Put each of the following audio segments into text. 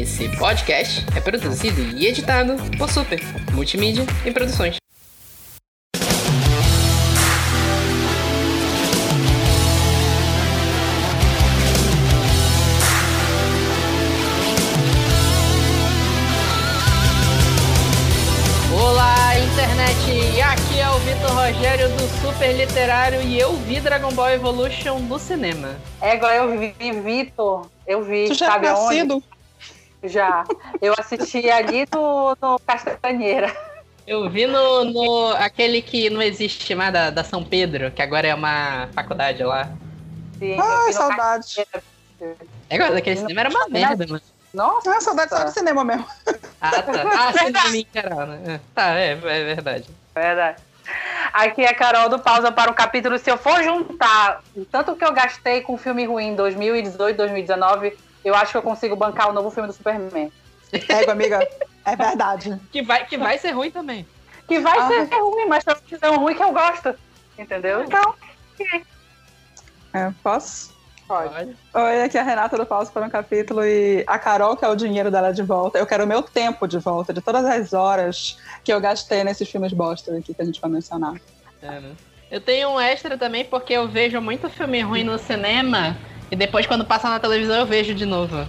Esse podcast é produzido e editado por Super Multimídia e Produções. Olá, internet! Aqui é o Vitor Rogério do Super Literário e eu vi Dragon Ball Evolution no cinema. É, igual eu vi, Vitor. Eu vi, Tu já sabe é aonde? nascido? Já. Eu assisti ali no, no Castanheira. Eu vi no, no aquele que não existe mais da, da São Pedro, que agora é uma faculdade lá. Sim, Ai, saudades. Castanheira. É, agora, aquele cinema era uma merda, mano. Nossa, Ah, saudades só do cinema mesmo. Ah, tá. Ah, cinema em geral, né? Tá, é, é verdade. verdade. Aqui é a Carol do Pausa para o capítulo. Se eu for juntar o tanto que eu gastei com filme ruim em 2018, 2019, eu acho que eu consigo bancar o novo filme do Superman. Ego, amiga. É verdade. Que vai, que vai ser ruim também. Que vai Ah. ser ruim, mas menos é um ruim que eu gosto. Entendeu? Então, É, posso? pode. Oi, aqui é a Renata do Pausa para um capítulo e a Carol quer o dinheiro dela de volta. Eu quero o meu tempo de volta, de todas as horas que eu gastei nesses filmes bosta aqui que a gente vai mencionar. É, né? Eu tenho um extra também porque eu vejo muito filme ruim no cinema e depois quando passa na televisão eu vejo de novo.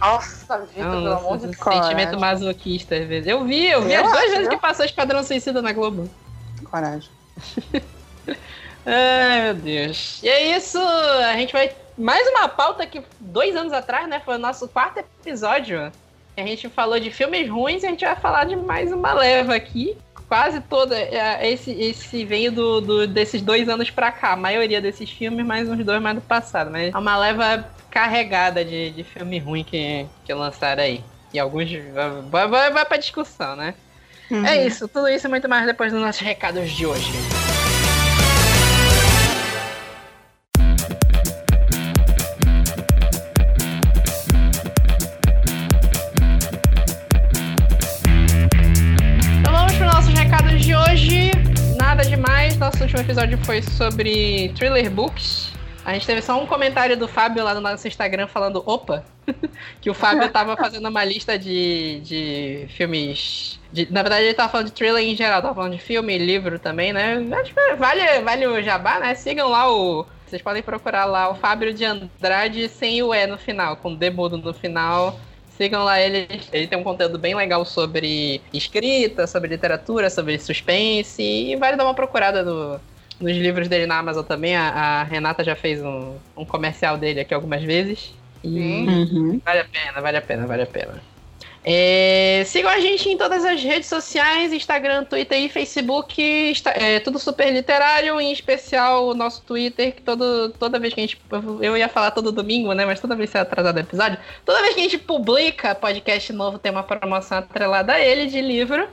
Nossa, Vitor, pelo amor de Deus. sentimento masoquista às vezes. Eu vi, eu vi Eu as duas vezes que passou Esquadrão Suicida na Globo. Coragem. Ai, meu Deus. E é isso, a gente vai. Mais uma pauta que dois anos atrás, né? Foi o nosso quarto episódio. A gente falou de filmes ruins e a gente vai falar de mais uma leva aqui. Quase toda. é, Esse, esse veio do, do- desses dois anos pra cá. A maioria desses filmes, mais uns dois mais do passado. Mas é uma leva carregada de, de filme ruim que, que lançaram aí. E alguns. Vai, vai, vai pra discussão, né? Uhum. É isso, tudo isso e muito mais depois dos nossos recados de hoje. Nosso último episódio foi sobre thriller books. A gente teve só um comentário do Fábio lá no nosso Instagram falando opa, que o Fábio tava fazendo uma lista de, de filmes. de- na verdade, ele tava falando de thriller em geral, tava falando de filme, livro também, né? Vale, vale o jabá, né? Sigam lá o. Vocês podem procurar lá o Fábio de Andrade sem o E no final, com D mudo no final. Sigam lá ele, ele tem um conteúdo bem legal sobre escrita, sobre literatura, sobre suspense, e vale dar uma procurada no- nos livros dele na Amazon também. A, a Renata já fez um, um comercial dele aqui algumas vezes. E. Uhum. vale a pena, vale a pena, vale a pena. É, sigam a gente em todas as redes sociais, Instagram, Twitter e Facebook, Insta- é, tudo super literário, em especial o nosso Twitter, que todo, toda vez que a gente. Eu ia falar todo domingo, né? Mas toda vez que é atrasado o episódio, toda vez que a gente publica podcast novo, tem uma promoção atrelada a ele de livro.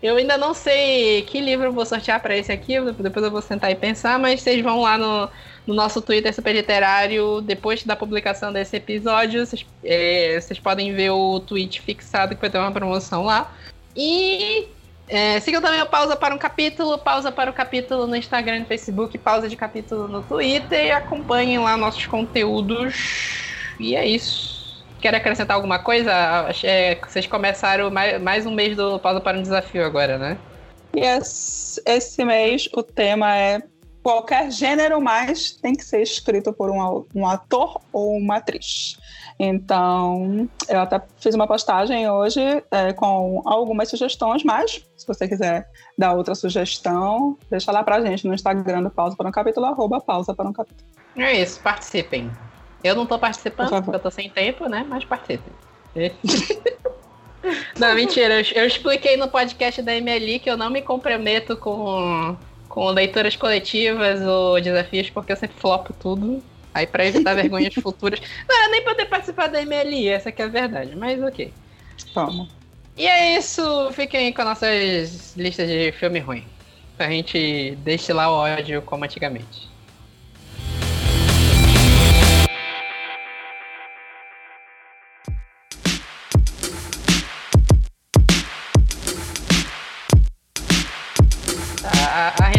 Eu ainda não sei que livro vou sortear para esse aqui, depois eu vou sentar e pensar, mas vocês vão lá no, no nosso Twitter Super Literário, depois da publicação desse episódio, vocês, é, podem ver o tweet fixado que vai ter uma promoção lá. E é, sigam também o Pausa para um Capítulo, Pausa para o Capítulo no Instagram e no Facebook, Pausa de Capítulo no Twitter e acompanhem lá nossos conteúdos. E é isso. Quer acrescentar alguma coisa? É, vocês começaram mais, mais um mês do Pausa para um Desafio agora, né? Esse, esse mês o tema é qualquer gênero, mas tem que ser escrito por um, um ator ou uma atriz. Então, eu até fiz uma postagem hoje é, com algumas sugestões, mas se você quiser dar outra sugestão, deixa lá pra gente no Instagram do Pausa para um Capítulo, arroba Pausa para um Capítulo. É isso, participem. Eu não tô participando, Por porque eu tô sem tempo, né? Mas participem. não, mentira. Eu, eu expliquei no podcast da MLI que eu não me comprometo com, com leituras coletivas ou desafios, porque eu sempre flopo tudo. Aí pra evitar vergonhas futuras. Não, eu nem poder participar da MLI, essa que é a verdade, mas ok. Toma. E é isso, fiquem com nossas listas de filme ruim. A gente deixe lá o ódio como antigamente.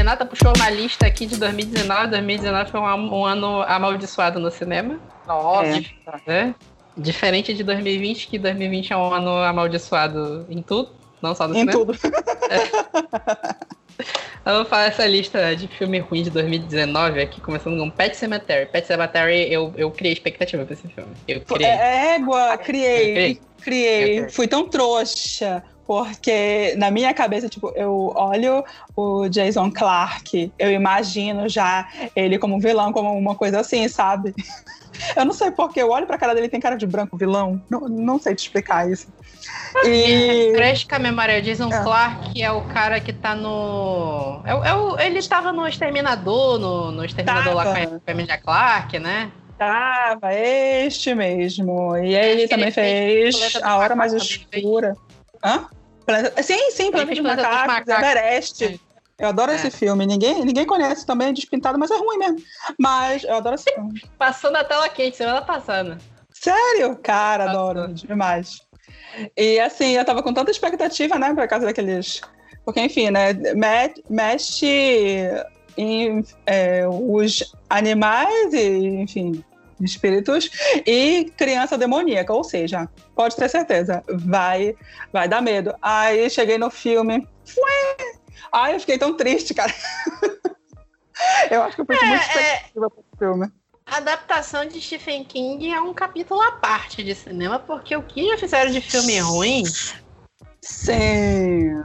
Renata puxou uma lista aqui de 2019. 2019 foi um, um ano amaldiçoado no cinema, Nossa. né? Diferente de 2020, que 2020 é um ano amaldiçoado em tudo, não só no Em cinema. tudo. Eu vou falar essa lista de filme ruim de 2019 aqui, começando com Pet Cemetery. Pet Cemetery, eu, eu criei expectativa pra esse filme. Eu criei. É, égua, Eu criei, criei. criei. Eu Fui tão trouxa. Porque na minha cabeça, tipo, eu olho o Jason Clark, eu imagino já ele como vilão, como uma coisa assim, sabe? Eu não sei porque eu olho pra cara dele tem cara de branco vilão. Não, não sei te explicar isso. E. Fresca a memória, o Jason É. Clark é o cara que tá no. É, é o- ele estava no Exterminador, no, no Exterminador lá Tava. com a família Clark, né? Tava, este mesmo. E aí ele também ele fez fez A Hora Mais Macacos também, Escura. Hã? Planeta- Sim, sim, Planeta dos Macacos. Everest. É. Eu adoro É. esse filme. Ninguém, ninguém conhece também, é despintado, mas é ruim mesmo. Mas eu adoro esse filme. Passou na tela quente semana passada. Sério? Cara, Passou. adoro demais. E assim, eu tava com tanta expectativa, né, por causa daqueles. Porque, enfim, né, me- mexe em é, os animais e, enfim, espíritos e criança demoníaca, ou seja, pode ter certeza, vai, vai dar medo. Aí cheguei no filme, ué! Ai, eu fiquei tão triste, cara. eu acho que eu fui muita É, expectativa pro filme. a adaptação de Stephen King é um capítulo à parte de cinema, porque o que já fizeram de filme ruim Sim.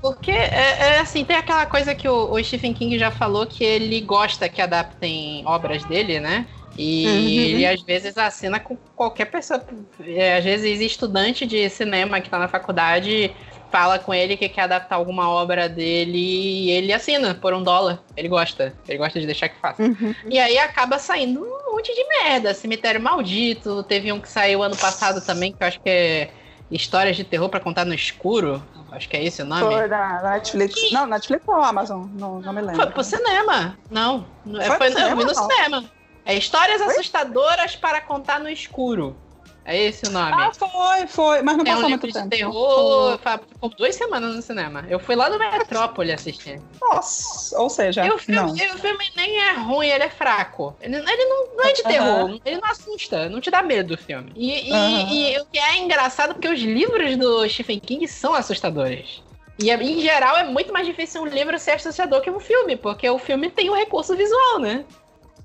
Porque é, é assim, tem aquela coisa que o, o Stephen King já falou que ele gosta que adaptem obras dele, né? E Uhum. ele às vezes assina com qualquer pessoa. É, às vezes estudante de cinema que tá na faculdade fala com ele que quer adaptar alguma obra dele e ele assina por um dólar. Ele gosta. Ele gosta de deixar que faça. Uhum. E aí acaba saindo um monte de merda. Cemitério Maldito. Teve um que saiu ano passado também, que eu acho que é Histórias de Terror pra Contar no Escuro. Acho que é esse o nome. Foi da Netflix. Não, Netflix ou Amazon? Não, não me lembro. Foi pro cinema. Não. não- Foi Foi, pro não, eu vi no cinema, cinema. É Histórias Assustadoras para Contar no Escuro. É esse o nome. Ah, foi, foi. Mas não é um passou livro muito de tempo. terror. Ficou duas semanas no cinema. Eu fui lá no Metrópole assistir. Nossa, ou seja, E o filme, não. o filme nem é ruim, ele é fraco. Ele, ele não, não é de terror, ele não assusta, não te dá medo o filme. E, e- Aham. e o que é engraçado porque os livros do Stephen King são assustadores. E em geral é muito mais difícil um livro ser assustador que um filme, porque o filme tem o recurso visual, né?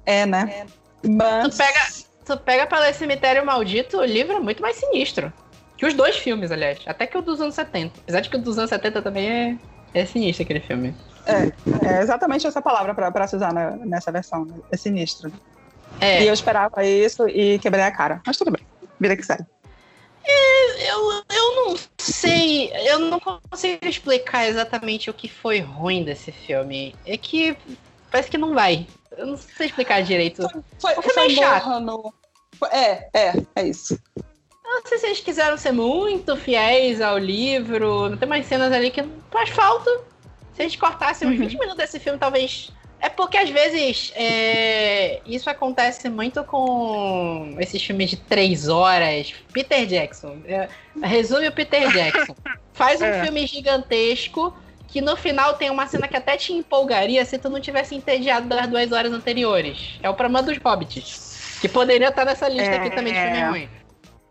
É, né? Mas... Tu pega, tu pega pra ler Cemitério Maldito, o livro é muito mais sinistro. Que os dois filmes, aliás. Até que o dos anos 70. Apesar de que o dos anos 70 também é, é sinistro aquele filme. É exatamente essa palavra pra, pra se usar na- nessa versão. né? É sinistro. É. E eu esperava isso e quebrei a cara. Mas tudo bem. Vida que segue. Eu, eu não sei, eu não consigo explicar exatamente o que foi ruim desse filme. É que parece que não vai. Eu não sei explicar direito. Foi, O filme é chato. Foi- É, é, é isso. Eu não sei se eles quiseram ser muito fiéis ao livro. Tem umas cenas ali que não faz falta. Se a gente cortasse uns Uhum. 20 minutos desse filme, talvez. É porque às vezes é, isso acontece muito com esses filmes de três horas. Peter Jackson. É, resume o Peter Jackson. Faz um É. filme gigantesco que no final tem uma cena que até te empolgaria se tu não tivesse entediado das duas horas anteriores. É o problema dos hobbits. Que poderia estar nessa lista aqui também de filme É. ruim.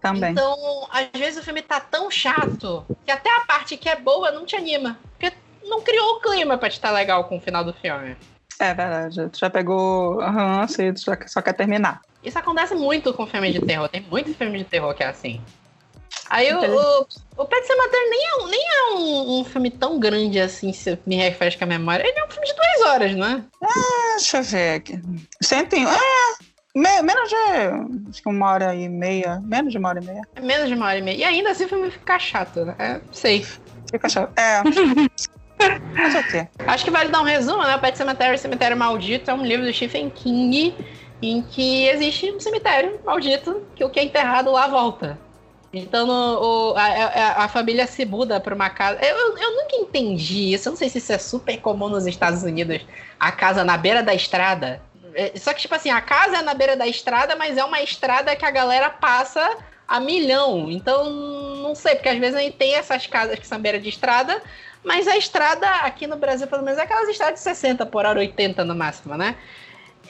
Também. Então, às vezes o filme tá tão chato que até a parte que é boa não te anima. Porque não criou o clima pra te estar legal com o final do filme. É verdade. Tu já pegou. Aham, sim, tu só quer terminar. Isso acontece muito com filme de terror. Tem muito filme de terror que é assim. Aí o, Entendi. o, o Pet Sematary nem é, um, nem é um, um filme tão grande assim, se me refresca a memória. Ele é um filme de duas horas, não é? Ah, Deixa eu ver aqui. Cento e... É, me- menos de. Acho que uma hora e meia. Menos de uma hora e meia. É menos de uma hora e meia. E ainda assim o filme fica chato, né? É, sei. Fica chato. É. Mas o quê? Acho que vale dar um resumo, né? O Pet Cemetery, Cemitério Maldito, é um livro do Stephen King em que existe um cemitério maldito que o que é enterrado lá volta. Então no- o- a, a- família se muda para uma casa. Eu, eu, eu nunca entendi isso. Eu não sei se isso é super comum nos Estados Unidos. A casa na beira da estrada. É, Só que, tipo assim, a casa é na beira da estrada, mas é uma estrada que a galera passa a milhão. Então, não sei, porque às vezes a gente tem essas casas que são beira de estrada, mas a estrada aqui no Brasil, pelo menos, é aquelas estradas de 60 por hora, 80 no máximo, né?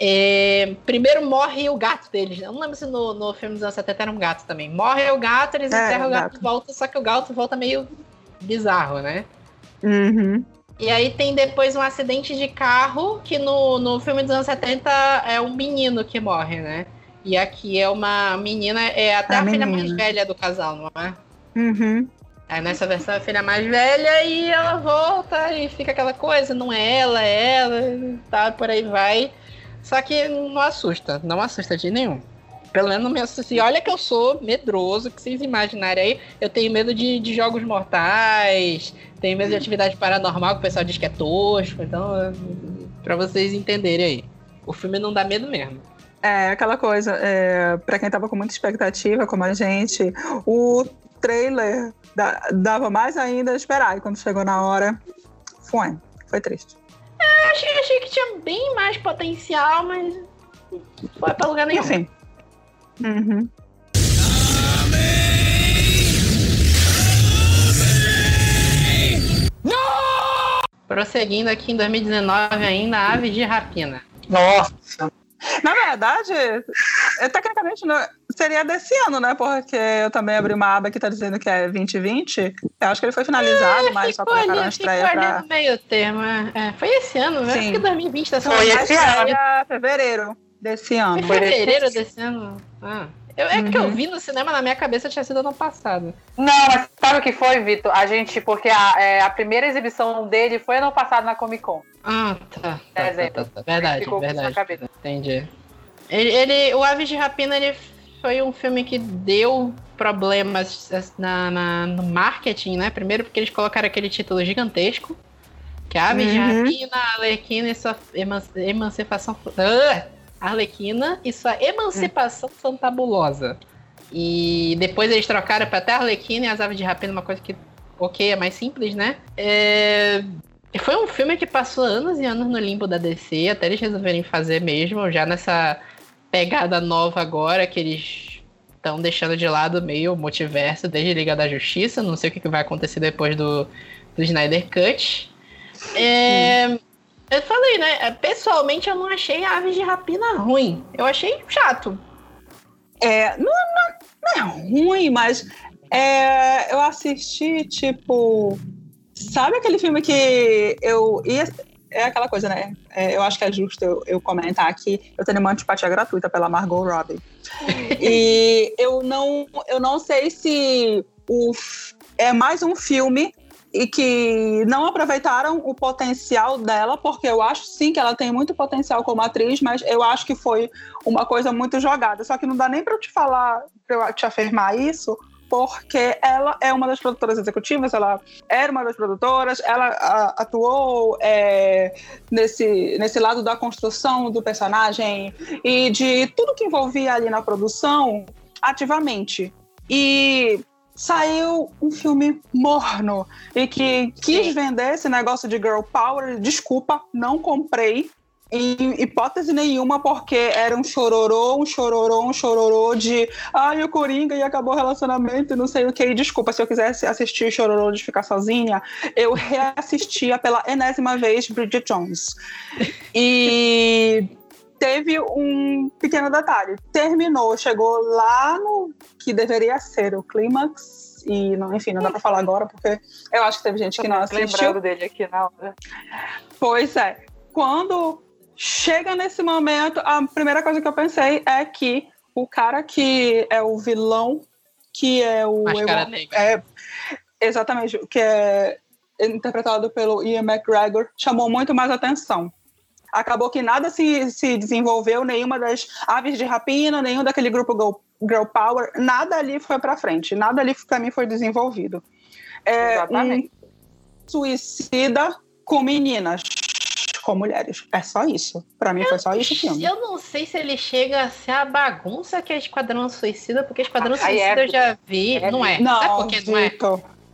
É, primeiro morre o gato deles. Eu não lembro se no, no filme dos anos 70 era um gato também. Morre o gato, eles é, enterram o gato, gato volta, só que o gato volta meio bizarro, né? Uhum. E aí tem depois um acidente de carro, que no, no filme dos anos 70 é um menino que morre, né? E aqui é uma menina, é até a, a filha mais velha do casal, não é? Uhum. Aí nessa versão a filha mais velha e ela volta e fica aquela coisa, não é ela, é ela, tá, por aí vai. Só que não assusta, não assusta de nenhum. Pelo menos não me assusta. E olha que eu sou medroso, que vocês imaginarem aí. Eu tenho medo de, de jogos mortais, tenho medo de atividade paranormal, que o pessoal diz que é tosco. Então, pra vocês entenderem aí. O filme não dá medo mesmo. É, aquela coisa, é, para quem tava com muita expectativa, como a gente, o trailer dava mais ainda a esperar. E quando chegou na hora, foi. Foi triste. É, achei, achei que tinha bem mais potencial, mas foi pra lugar nenhum. Enfim. Uhum. Prosseguindo aqui em 2019 ainda, Aves de Rapina. Nossa! Na verdade, tecnicamente não, seria desse ano, né? Porque eu também abri uma aba que tá dizendo que é 2020. Eu acho que ele foi finalizado, é, mas só colocaram a estreia ficou pra... ali no meio termo. É. é foi esse ano, né? Acho que 2020 tá só Foi esse ano. fevereiro desse ano. Foi fevereiro desse ano? Ah. Eu, é uhum. que eu vi no cinema, na minha cabeça tinha sido ano passado. Não, mas sabe o que foi, Vitor? A gente, porque a, é, a primeira exibição dele foi ano passado na Comic Con. Ah, tá. tá, tá, tá, tá. Verdade, verdade. Entendi. Ele, ele, o Aves de Rapina, ele foi um filme que deu problemas na, na, no marketing, né? Primeiro porque eles colocaram aquele título gigantesco. Que é Aves uhum. de Rapina, Arlequina e sua emancipação... Uh! Arlequina e sua emancipação hum. fantabulosa. E depois eles trocaram para até Arlequina e as Aves de Rapina, uma coisa que, ok, é mais simples, né? É... Foi um filme que passou anos e anos no limbo da DC, até eles resolverem fazer mesmo, já nessa pegada nova agora, que eles estão deixando de lado meio o multiverso desde Liga da Justiça. Não sei o que vai acontecer depois do, do Snyder Cut. É. Eu falei, né? É, pessoalmente, eu não achei Aves de Rapina ruim. Eu achei chato. É, não, não, não é ruim, mas é, eu assisti, tipo. Sabe aquele filme que eu ia. É aquela coisa, né? É, eu acho que é justo eu, eu, comentar aqui. Eu tenho uma antipatia gratuita pela Margot Robbie. e eu não, eu não sei se o, é mais um filme e que não aproveitaram o potencial dela, porque eu acho sim que ela tem muito potencial como atriz, mas eu acho que foi uma coisa muito jogada. Só que não dá nem para eu te falar, para eu te afirmar isso, porque ela é uma das produtoras executivas, ela era uma das produtoras, ela a, atuou é, nesse, nesse lado da construção do personagem e de tudo que envolvia ali na produção ativamente. E saiu um filme morno e que quis Sim. vender esse negócio de girl power. Desculpa, não comprei. Em hipótese nenhuma, porque era um chororô, um chororô, um chororô de ai, o Coringa e acabou o relacionamento e não sei o que. E desculpa, se eu quisesse assistir o chororô de ficar sozinha, eu reassistia pela enésima vez Bridget Jones. E teve um pequeno detalhe. Terminou, chegou lá no que deveria ser o clímax. E, não, enfim, não dá pra falar agora, porque eu acho que teve gente que não assistiu. lembrando dele aqui na hora. Pois é. Quando chega nesse momento, a primeira coisa que eu pensei é que o cara que é o vilão, que é o. Máscara negra. É, exatamente, que é interpretado pelo Ian McGregor, chamou muito mais atenção acabou que nada se, se desenvolveu, nenhuma das aves de rapina, nenhum daquele grupo Girl, Girl Power, nada ali foi para frente, nada ali para mim foi desenvolvido. É, Exatamente. Um suicida com meninas, com mulheres. É só isso. Para mim eu, foi só isso o filme. Eu não sei se ele chega a ser a bagunça que é Esquadrão Suicida, porque Esquadrão ah, Suicida é, eu já vi. É, não é. Não, Sabe por que não é?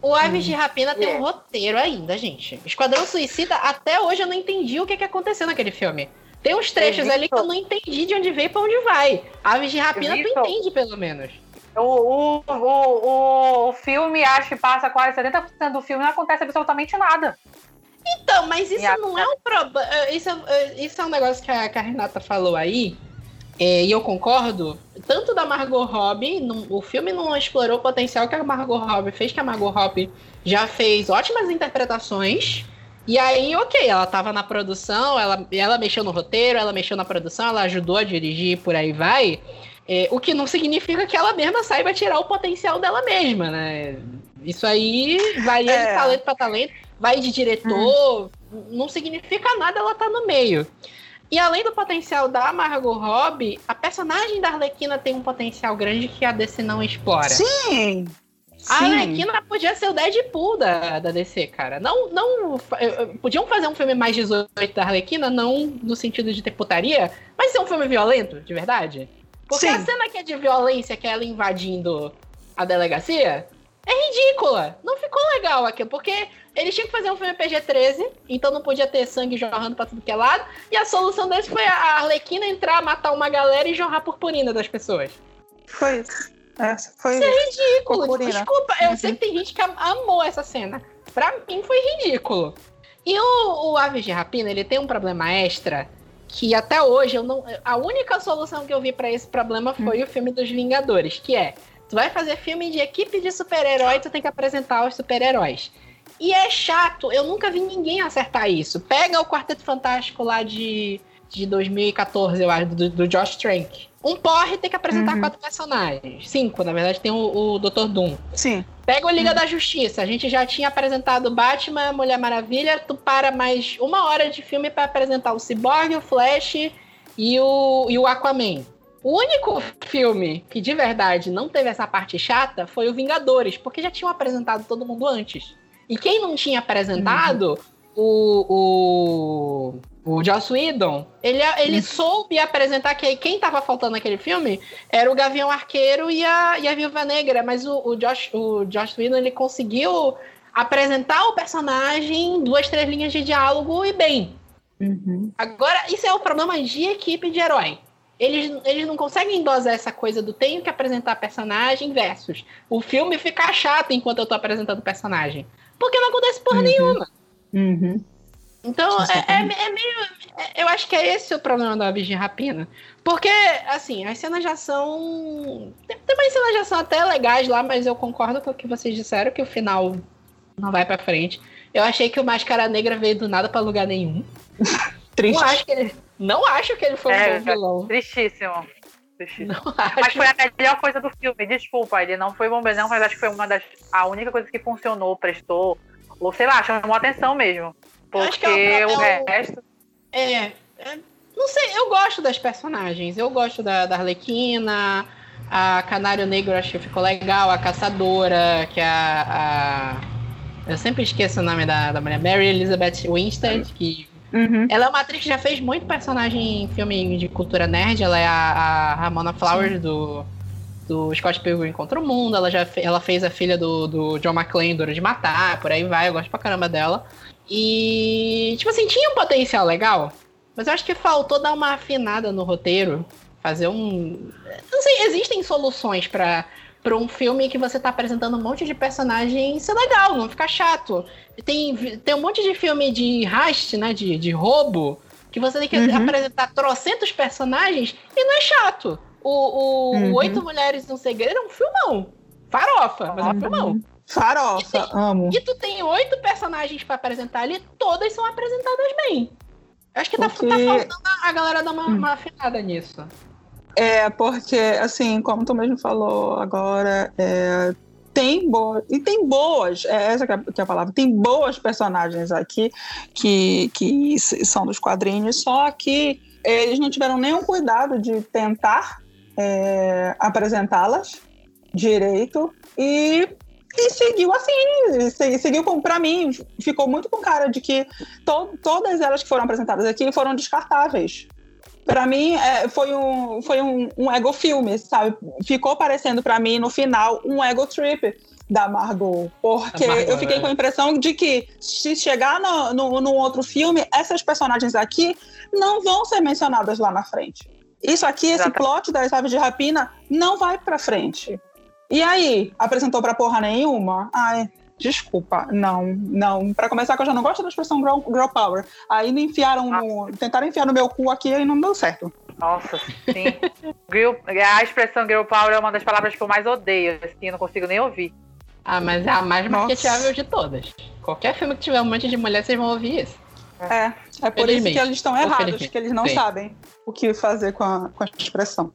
O Aves de Rapina tem um roteiro ainda, gente. Esquadrão Suicida, até hoje eu não entendi o que, que aconteceu naquele filme. Tem uns trechos ali que eu não entendi de onde veio e pra onde vai. Aves de Rapina tu entende, pelo menos. O, o, o, o filme, acho que passa quase 70% do filme não acontece absolutamente nada. Então, mas isso não é um problema. Isso, isso é um negócio que a, que a Renata falou aí, é, e eu concordo, tanto da Margot Robbie, não, o filme não explorou o potencial que a Margot Robbie fez, que a Margot Robbie já fez ótimas interpretações. E aí, ok, ela tava na produção, ela, ela mexeu no roteiro, ela mexeu na produção, ela ajudou a dirigir, por aí vai. É, o que não significa que ela mesma saiba tirar o potencial dela mesma, né? Isso aí varia é. de talento para talento, vai de diretor, não significa nada ela tá no meio. E além do potencial da Margot Robbie, a personagem da Arlequina tem um potencial grande que a DC não explora. Sim! A Arlequina podia ser o Deadpool da, da DC, cara. Não, não. Podiam fazer um filme mais 18 da Arlequina, não no sentido de ter putaria, mas ser um filme violento, de verdade. Porque Sim. a cena que é de violência, que é ela invadindo a delegacia, é ridícula. Não ficou legal aqui, porque eles tinham que fazer um filme PG-13, então não podia ter sangue jorrando pra tudo que é lado. E a solução deles foi a Arlequina entrar, matar uma galera e jorrar purpurina das pessoas. Foi isso. Essa foi isso é ridículo. Purpurina. Desculpa, eu uhum. sei que tem gente que amou essa cena. Pra mim foi ridículo. E o, o Aves de Rapina, ele tem um problema extra que até hoje eu não. A única solução que eu vi para esse problema foi hum. o filme dos Vingadores, que é Tu vai fazer filme de equipe de super-herói, tu tem que apresentar os super-heróis. E é chato, eu nunca vi ninguém acertar isso. Pega o Quarteto Fantástico lá de, de 2014, eu acho, do, do Josh Trank. Um porre tem que apresentar uhum. quatro personagens. Cinco, na verdade, tem o, o Dr. Doom. Sim. Pega o Liga uhum. da Justiça. A gente já tinha apresentado Batman, Mulher Maravilha. Tu para mais uma hora de filme para apresentar o Cyborg, o Flash e o, e o Aquaman. O único filme que de verdade não teve essa parte chata foi o Vingadores, porque já tinham apresentado todo mundo antes. E quem não tinha apresentado, uhum. o, o, o Joss Whedon, ele, ele uhum. soube apresentar que quem tava faltando naquele filme era o Gavião Arqueiro e a, e a Viúva Negra, mas o, o, Josh, o Joss Whedon ele conseguiu apresentar o personagem, duas, três linhas de diálogo e bem. Uhum. Agora, isso é o problema de equipe de herói eles, eles não conseguem dosar essa coisa do tenho que apresentar personagem versus o filme ficar chato enquanto eu tô apresentando personagem. Porque não acontece porra uhum. nenhuma. Uhum. Então, é, é, é, meio. É, eu acho que é esse o problema da Virgem Rapina. Porque, assim, as cenas já são. Tem, tem umas cenas já são até legais lá, mas eu concordo com o que vocês disseram, que o final não vai pra frente. Eu achei que o Máscara Negra veio do nada para lugar nenhum. Triste. Não acho que ele. Não acho que ele foi é, um bom vilão. Tristíssimo. Tristíssimo. Mas foi a melhor coisa do filme. Desculpa, ele não foi bom não, mas acho que foi uma das. A única coisa que funcionou, prestou. Ou sei lá, chamou atenção mesmo. Porque é o, o resto. É, é, Não sei, eu gosto das personagens. Eu gosto da, da Arlequina. A Canário Negro acho que ficou legal. A Caçadora, que é a. a... Eu sempre esqueço o nome da, da mulher. Mary Elizabeth Winstead, que Uhum. Ela é uma atriz que já fez muito personagem em filme de cultura nerd. Ela é a, a Ramona Flowers Sim. do, do Scott Pilgrim contra o Mundo. Ela já fe, ela fez a filha do, do John McClane, Dura de Matar, por aí vai. Eu gosto pra caramba dela. E, tipo assim, tinha um potencial legal, mas eu acho que faltou dar uma afinada no roteiro. Fazer um. Não sei, existem soluções para para um filme que você tá apresentando um monte de personagens ser legal, não ficar chato. Tem, tem um monte de filme de heist, né? De, de roubo, que você tem que uhum. apresentar trocentos personagens e não é chato. O, o uhum. Oito Mulheres no Segredo é um filmão. Farofa, mas é um uhum. filmão. Farofa, e amo. E tu tem oito personagens para apresentar ali, todas são apresentadas bem. Eu acho que tá, Porque... tá, tá faltando a galera dar uma, uma afinada nisso. É, porque, assim, como tu mesmo falou agora, é, tem boas. E tem boas, é essa que é, que é a palavra, tem boas personagens aqui que, que são dos quadrinhos, só que eles não tiveram nenhum cuidado de tentar é, apresentá-las direito e, e seguiu assim, seguiu com, pra mim, ficou muito com cara de que to, todas elas que foram apresentadas aqui foram descartáveis para mim é, foi, um, foi um, um ego filme, sabe? Ficou parecendo para mim no final um ego trip da Margot, porque Margot, eu fiquei é. com a impressão de que se chegar no, no, no, outro filme, essas personagens aqui não vão ser mencionadas lá na frente. Isso aqui, esse plot das aves de rapina, não vai para frente. E aí, apresentou pra porra nenhuma? Ai, Desculpa, não, não. Para começar, que eu já não gosto da expressão girl, girl power. Aí me enfiaram no. Tentaram enfiar no meu cu aqui e não deu certo. Nossa, sim. girl, a expressão girl power é uma das palavras que eu mais odeio, assim, eu não consigo nem ouvir. Ah, mas é a mais marketável de todas. Qualquer filme que tiver um monte de mulher, vocês vão ouvir isso. É, é por isso que eles estão errados, que eles não Sim. sabem o que fazer com a, com a expressão.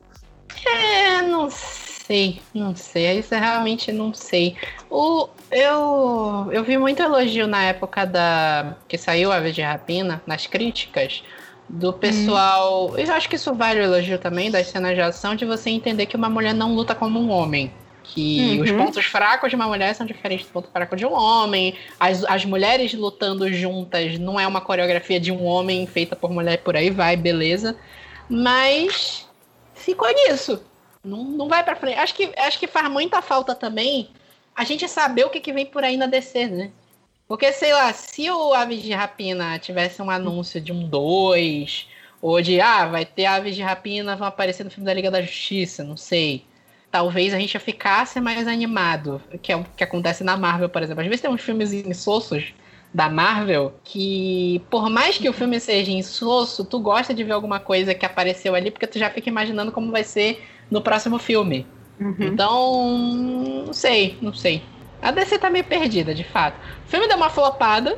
É, não sei, não sei. Isso eu realmente não sei. O, eu, eu vi muito elogio na época da que saiu a de Rapina, nas críticas, do pessoal. Hum. Eu acho que isso vale o elogio também das cenas de ação, de você entender que uma mulher não luta como um homem. Que uhum. os pontos fracos de uma mulher são diferentes do ponto fraco de um homem. As, as mulheres lutando juntas não é uma coreografia de um homem feita por mulher por aí vai, beleza. Mas ficou nisso. Não, não vai pra frente. Acho que, acho que faz muita falta também a gente saber o que, que vem por aí na DC, né? Porque, sei lá, se o Aves de Rapina tivesse um anúncio de um 2, ou de, ah, vai ter Aves de Rapina, vão aparecer no filme da Liga da Justiça, não sei talvez a gente ficasse mais animado, que é o que acontece na Marvel, por exemplo. Às vezes tem uns filmes insossos da Marvel que, por mais que o filme seja insosso, tu gosta de ver alguma coisa que apareceu ali, porque tu já fica imaginando como vai ser no próximo filme. Uhum. Então, não sei, não sei. A DC tá meio perdida, de fato. O filme deu uma flopada,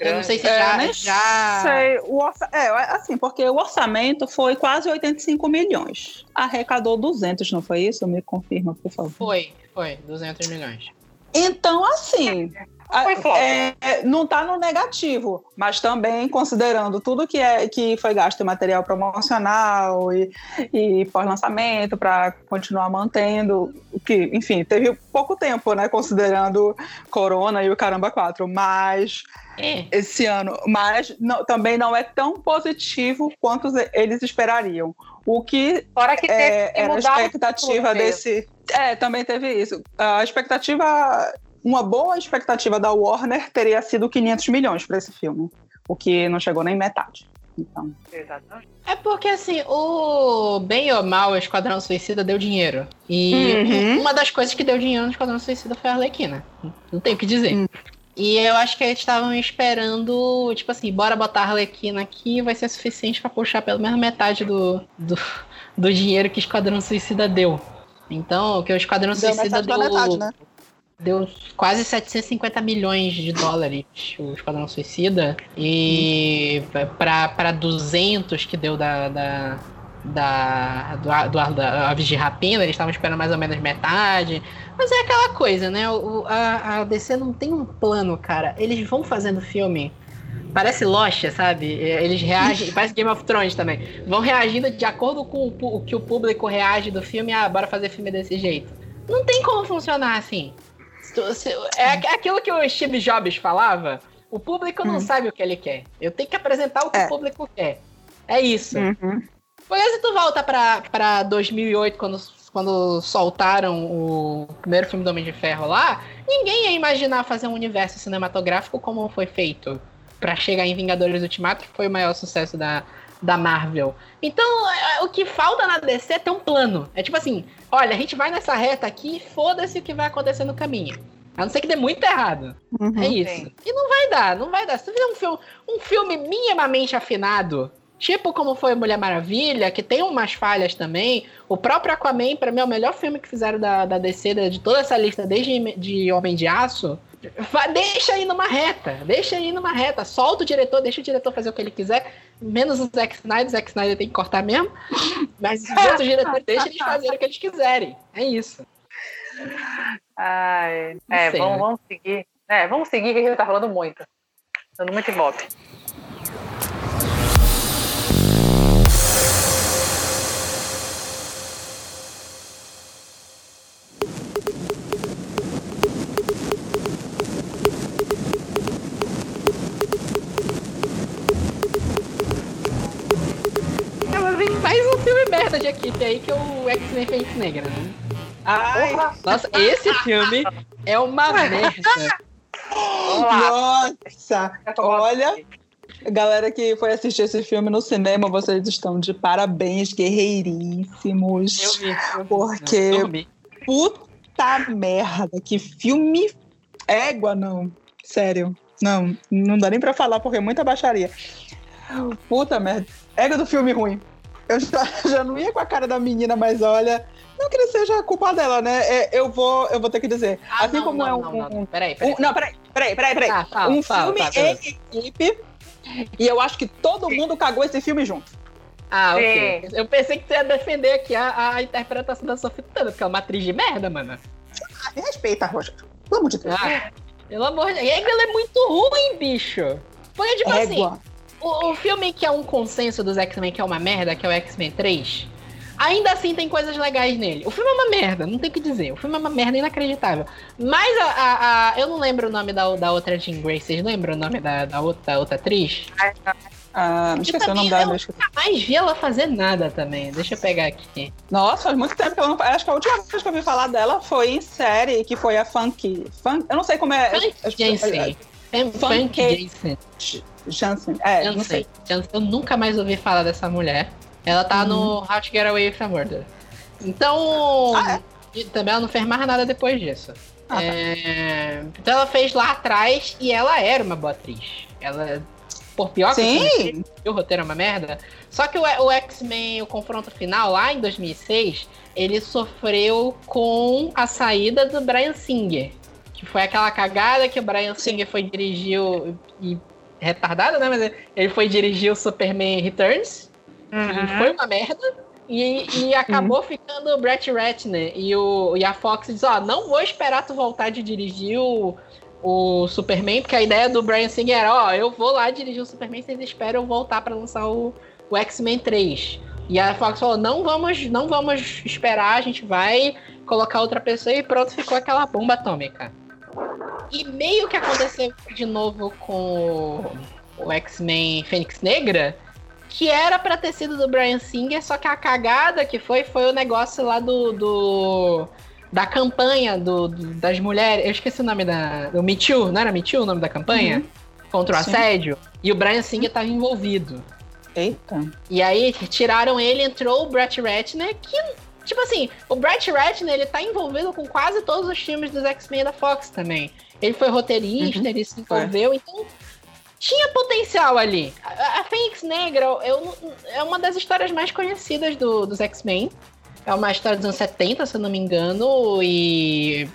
eu não sei se é, já. já... Sei. O orça... É, assim, porque o orçamento foi quase 85 milhões. Arrecadou 200, não foi isso? Me confirma, por favor. Foi, foi, 200 milhões. Então, assim. É, é, não está no negativo, mas também considerando tudo que, é, que foi gasto em material promocional e, e pós-lançamento para continuar mantendo, que, enfim, teve pouco tempo, né? Considerando Corona e o Caramba 4, mas é. esse ano, mas não, também não é tão positivo quanto eles esperariam. O que, Fora que é, era a expectativa desse. É, também teve isso. A expectativa. Uma boa expectativa da Warner teria sido 500 milhões para esse filme, o que não chegou nem metade. Então. Exatamente. É porque, assim, o bem ou mal, o Esquadrão Suicida deu dinheiro. E uhum. uma das coisas que deu dinheiro no Esquadrão Suicida foi a Arlequina. Não tem o que dizer. Uhum. E eu acho que eles estavam esperando, tipo assim, bora botar a Arlequina aqui, vai ser suficiente para puxar pelo menos metade do, do, do, dinheiro que o Esquadrão Suicida deu. Então, que o Esquadrão deu Suicida deu. Metade, né? Deu quase 750 milhões de dólares o Esquadrão Suicida. E para 200 que deu da, da da, do, do, da Aves de Rapina, eles estavam esperando mais ou menos metade. Mas é aquela coisa, né? O, a, a DC não tem um plano, cara. Eles vão fazendo filme. Parece Lost, sabe? Eles reagem. parece Game of Thrones também. Vão reagindo de acordo com o, o que o público reage do filme. Ah, bora fazer filme desse jeito. Não tem como funcionar assim. É aquilo que o Steve Jobs falava. O público não hum. sabe o que ele quer. Eu tenho que apresentar o que é. o público quer. É isso. Uhum. Porque se tu volta pra, pra 2008, quando, quando soltaram o primeiro filme do Homem de Ferro lá, ninguém ia imaginar fazer um universo cinematográfico como foi feito para chegar em Vingadores Ultimato, que foi o maior sucesso da, da Marvel. Então, é, o que falta na DC é ter um plano. É tipo assim, olha, a gente vai nessa reta aqui, foda-se o que vai acontecer no caminho. A não ser que dê muito errado. Uhum, é isso. Sim. E não vai dar, não vai dar. Se tu fizer um filme, um filme minimamente afinado, Tipo como foi Mulher Maravilha, que tem umas falhas também. O próprio Aquaman, para mim, é o melhor filme que fizeram da, da DC, de toda essa lista, desde de Homem de Aço. Deixa aí numa reta, deixa aí numa reta. Solta o diretor, deixa o diretor fazer o que ele quiser. Menos o Zack Snyder, o Zack Snyder tem que cortar mesmo. Mas os outros diretores, deixa eles fazerem o que eles quiserem. É isso. Ai, é, vamos, né? vamos seguir. É, vamos seguir que a gente tá falando muito. Dando muito ibope. X-Men Fênix Negra, né? Ai. Nossa, esse filme é uma merda. Nossa, olha, galera que foi assistir esse filme no cinema, vocês estão de parabéns, guerreiríssimos. Eu vi, eu vi. Porque, puta merda, que filme Égua, não. Sério. Não, não dá nem pra falar porque é muita baixaria. Puta merda. Égua do filme ruim. Eu já, já não ia com a cara da menina, mas olha. Não que ele seja culpa dela, né? É, eu, vou, eu vou ter que dizer. Ah, assim não, como não, é um. Não, não, Peraí, peraí. Um, não, peraí, peraí, peraí. peraí. Ah, fala, um fala, filme fala, em equipe. E eu acho que todo mundo cagou esse filme junto. Ah, ok. Eu pensei que você ia defender aqui a, a interpretação da Sophie Turner, porque é uma atriz de merda, mano. Ah, me respeita, Roger. Pelo amor de Deus. Ah, pelo amor de Deus. Ela é muito ruim, bicho. Porque, tipo Égua. assim, o, o, filme que é um consenso dos X-Men que é uma merda, que é o X-Men 3, ainda assim tem coisas legais nele. O filme é uma merda, não tem o que dizer. O filme é uma merda inacreditável. Mas a, a, a eu não lembro o nome da, da outra Jean Grey. Vocês lembram o nome da, da, outra, da outra atriz? Ah, me esqueci o nome dela. Eu nunca mais vi ela fazer nada também. Deixa eu pegar aqui. Nossa, faz muito tempo que eu não. Acho que a última vez que eu ouvi falar dela foi em série, que foi a Funk. Funk eu não sei como é. Funk Jensen. Funk Jensen. Jansen. É, Jansen. não sei. Jansen. Eu nunca mais ouvi falar dessa mulher. Ela tá uhum. no How to Get Away with a Murder. Então. Ah, é? Também ela não fez mais nada depois disso. Ah, tá. é... Então ela fez lá atrás e ela era uma boa atriz. Ela por pior Sim. que o roteiro é uma merda. Só que o, o X-Men, o confronto final, lá em 2006, ele sofreu com a saída do Brian Singer. Que foi aquela cagada que o Brian Singer foi dirigir e retardada, né? Mas ele foi dirigir o Superman Returns. Uhum. foi uma merda. E, e acabou uhum. ficando o Brett Ratner. E, o, e a Fox diz: Ó, oh, não vou esperar tu voltar de dirigir o, o Superman, porque a ideia do Brian Singer era, ó, eu vou lá dirigir o Superman, vocês esperam eu voltar para lançar o, o X-Men 3. E a Fox falou, não vamos, não vamos esperar, a gente vai colocar outra pessoa e pronto, ficou aquela bomba atômica. E meio que aconteceu de novo com o X-Men Fênix Negra, que era pra ter sido do Brian Singer, só que a cagada que foi, foi o negócio lá do, do da campanha do, do, das mulheres. Eu esqueci o nome da. Do Me Too, não era Me Too o nome da campanha? Uhum. Contra o Sim. assédio. E o Brian Singer estava envolvido. Eita. E aí tiraram ele, entrou o Brett Ratner, que. Tipo assim, o Brett Ratner, ele tá envolvido com quase todos os filmes dos X-Men da Fox também. Ele foi roteirista, uhum. ele se envolveu, então tinha potencial ali. A, a Fênix Negra eu, é uma das histórias mais conhecidas do, dos X-Men. É uma história dos anos 70, se eu não me engano, e.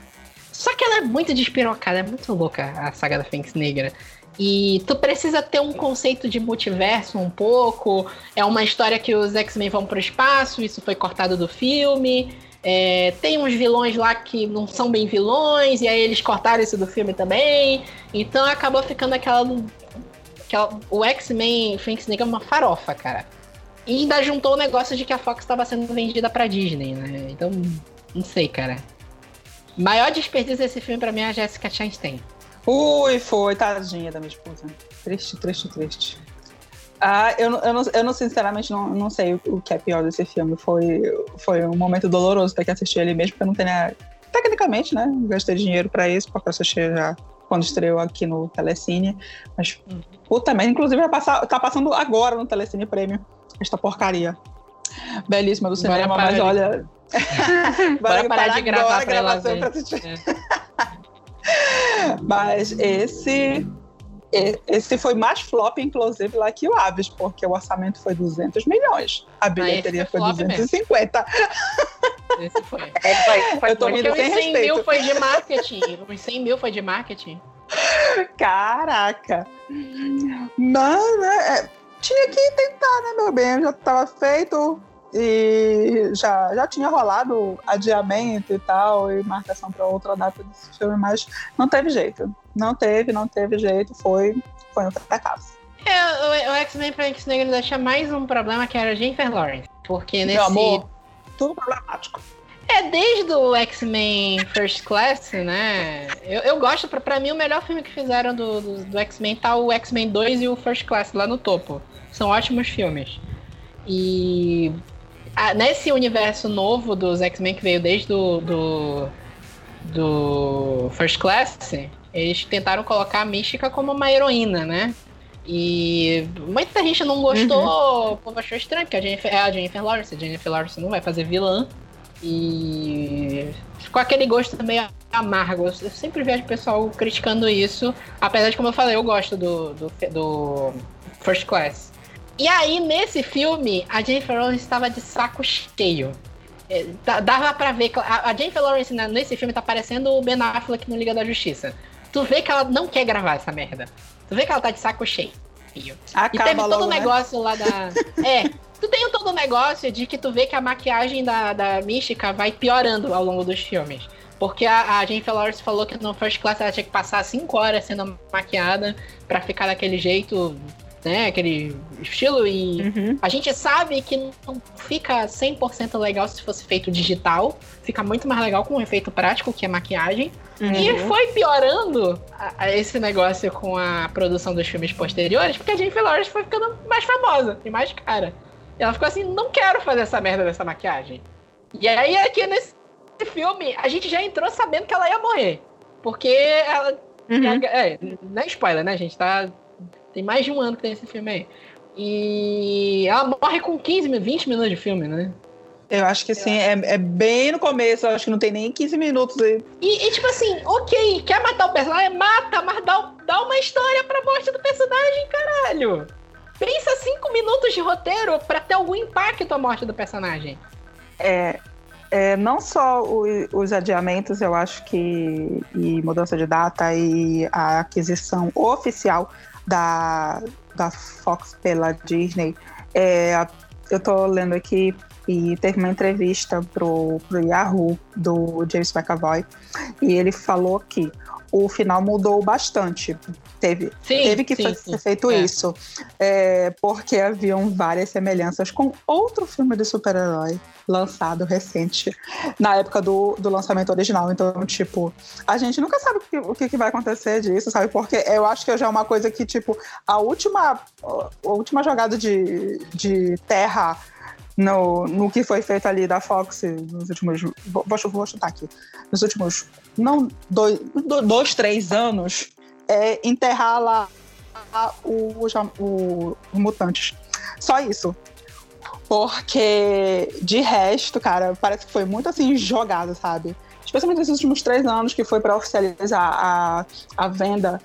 Só que ela é muito despirocada, é muito louca a saga da Fênix Negra. E tu precisa ter um conceito de multiverso um pouco. É uma história que os X-Men vão pro espaço, isso foi cortado do filme. É, tem uns vilões lá que não são bem vilões, e aí eles cortaram isso do filme também. Então acabou ficando aquela. aquela o X-Men Fênix Negra é uma farofa, cara. E ainda juntou o negócio de que a Fox estava sendo vendida pra Disney, né? Então, não sei, cara. Maior desperdício desse filme pra mim é a Jessica Chastain. Ui, foi, tadinha da minha esposa. Triste, triste, triste. Ah, eu, eu, não, eu não, sinceramente, não, não sei o, que é pior desse filme. Foi, foi um momento doloroso ter que assistir ele mesmo, porque eu não tenho. Tecnicamente, né? Gastei dinheiro pra isso, porque eu assisti já quando estreou aqui no Telecine. Mas, puta merda, inclusive vai passar, tá passando agora no Telecine Prêmio esta porcaria. Belíssima do cinema, mas olha. Bora, parar, de gravar a gravação pra assistir. É. mas esse esse foi mais flop, inclusive, lá que o Aves, porque o orçamento foi 200 milhões. A bilheteria ah, foi, foi 250. Mesmo. Esse foi. É, foi, foi Eu tô porque os 100 respeito. mil foi de marketing. Os 100 mil foi de marketing. Caraca. Mas, né, tinha que tentar, né, meu bem? Já estava feito e já, já tinha rolado adiamento e tal, e marcação para outra data desse filme, mas não teve jeito. Não teve, não teve jeito, foi, foi um fracasso. É, o, o X-Men para X Negro deixa mais um problema que era a Jennifer Lawrence. Porque nesse. Meu amor, tudo problemático. É, desde o X-Men First Class, né? Eu, eu gosto, pra, pra mim, o melhor filme que fizeram do, do, do X-Men tá o X-Men 2 e o First Class lá no topo. São ótimos filmes. E a, nesse universo novo dos X-Men que veio desde do, do, do First Class, eles tentaram colocar a Mística como uma heroína, né? E muita gente não gostou, uhum. o povo achou estranho, porque a Jennifer, é a Jennifer Lawrence, a Jennifer Lawrence não vai fazer vilã. E? Ficou aquele gosto meio amargo. Eu sempre vejo o pessoal criticando isso. Apesar de, como eu falei, eu gosto do, do, do First Class. E aí, nesse filme, a Jennifer Lawrence estava de saco cheio. É, dava pra ver. A, a Jennifer Lawrence né, nesse filme tá parecendo o Ben Affleck no Liga da Justiça. Tu vê que ela não quer gravar essa merda. Tu vê que ela tá de saco cheio. Acaba e teve todo o um né? negócio lá da. é, tu tem todo o um negócio de que tu vê que a maquiagem da, da Mística vai piorando ao longo dos filmes. Porque a, a Jennifer Lawrence falou que no First Class ela tinha que passar 5 horas sendo maquiada para ficar daquele jeito né? Aquele estilo. E uhum. a gente sabe que não fica 100% legal se fosse feito digital. Fica muito mais legal com um efeito prático, que é maquiagem. Uhum. E foi piorando a, a esse negócio com a produção dos filmes posteriores, porque a Jennifer Lawrence foi ficando mais famosa e mais cara. E ela ficou assim, não quero fazer essa merda dessa maquiagem. E aí aqui nesse filme, a gente já entrou sabendo que ela ia morrer. Porque ela. Uhum. É, não é spoiler, né? A gente tá tem mais de um ano que tem esse filme aí. E ela morre com 15, 20 minutos de filme, né? Eu acho que sim, é, é, bem no começo, eu acho que não tem nem 15 minutos aí. E, e tipo assim, ok, quer matar o personagem? Mata, mas dá, dá uma história pra morte do personagem, caralho. Pensa 5 minutos de roteiro pra ter algum impacto a morte do personagem. É, é, não só os adiamentos, eu acho que e mudança de data e a aquisição oficial da, da Fox pela Disney. É, eu tô lendo aqui e teve uma entrevista pro, pro Yahoo do James McAvoy e ele falou que o final mudou bastante. Teve, sim, teve que sim, ser feito é. isso. É, porque haviam várias semelhanças com outro filme de super-herói lançado recente, na época do, do lançamento original. Então, tipo, a gente nunca sabe o que, o que vai acontecer disso, sabe? Porque eu acho que já é uma coisa que, tipo, a última, a última jogada de, de terra no, no que foi feito ali da Fox nos últimos. Vou, vou chutar aqui. Nos últimos. Não, dois, dois três anos. É enterrar lá os, mutantes. Só isso. Porque, de resto, cara, parece que foi muito assim jogado, sabe? Especialmente nesses últimos três anos que foi para oficializar a, a venda.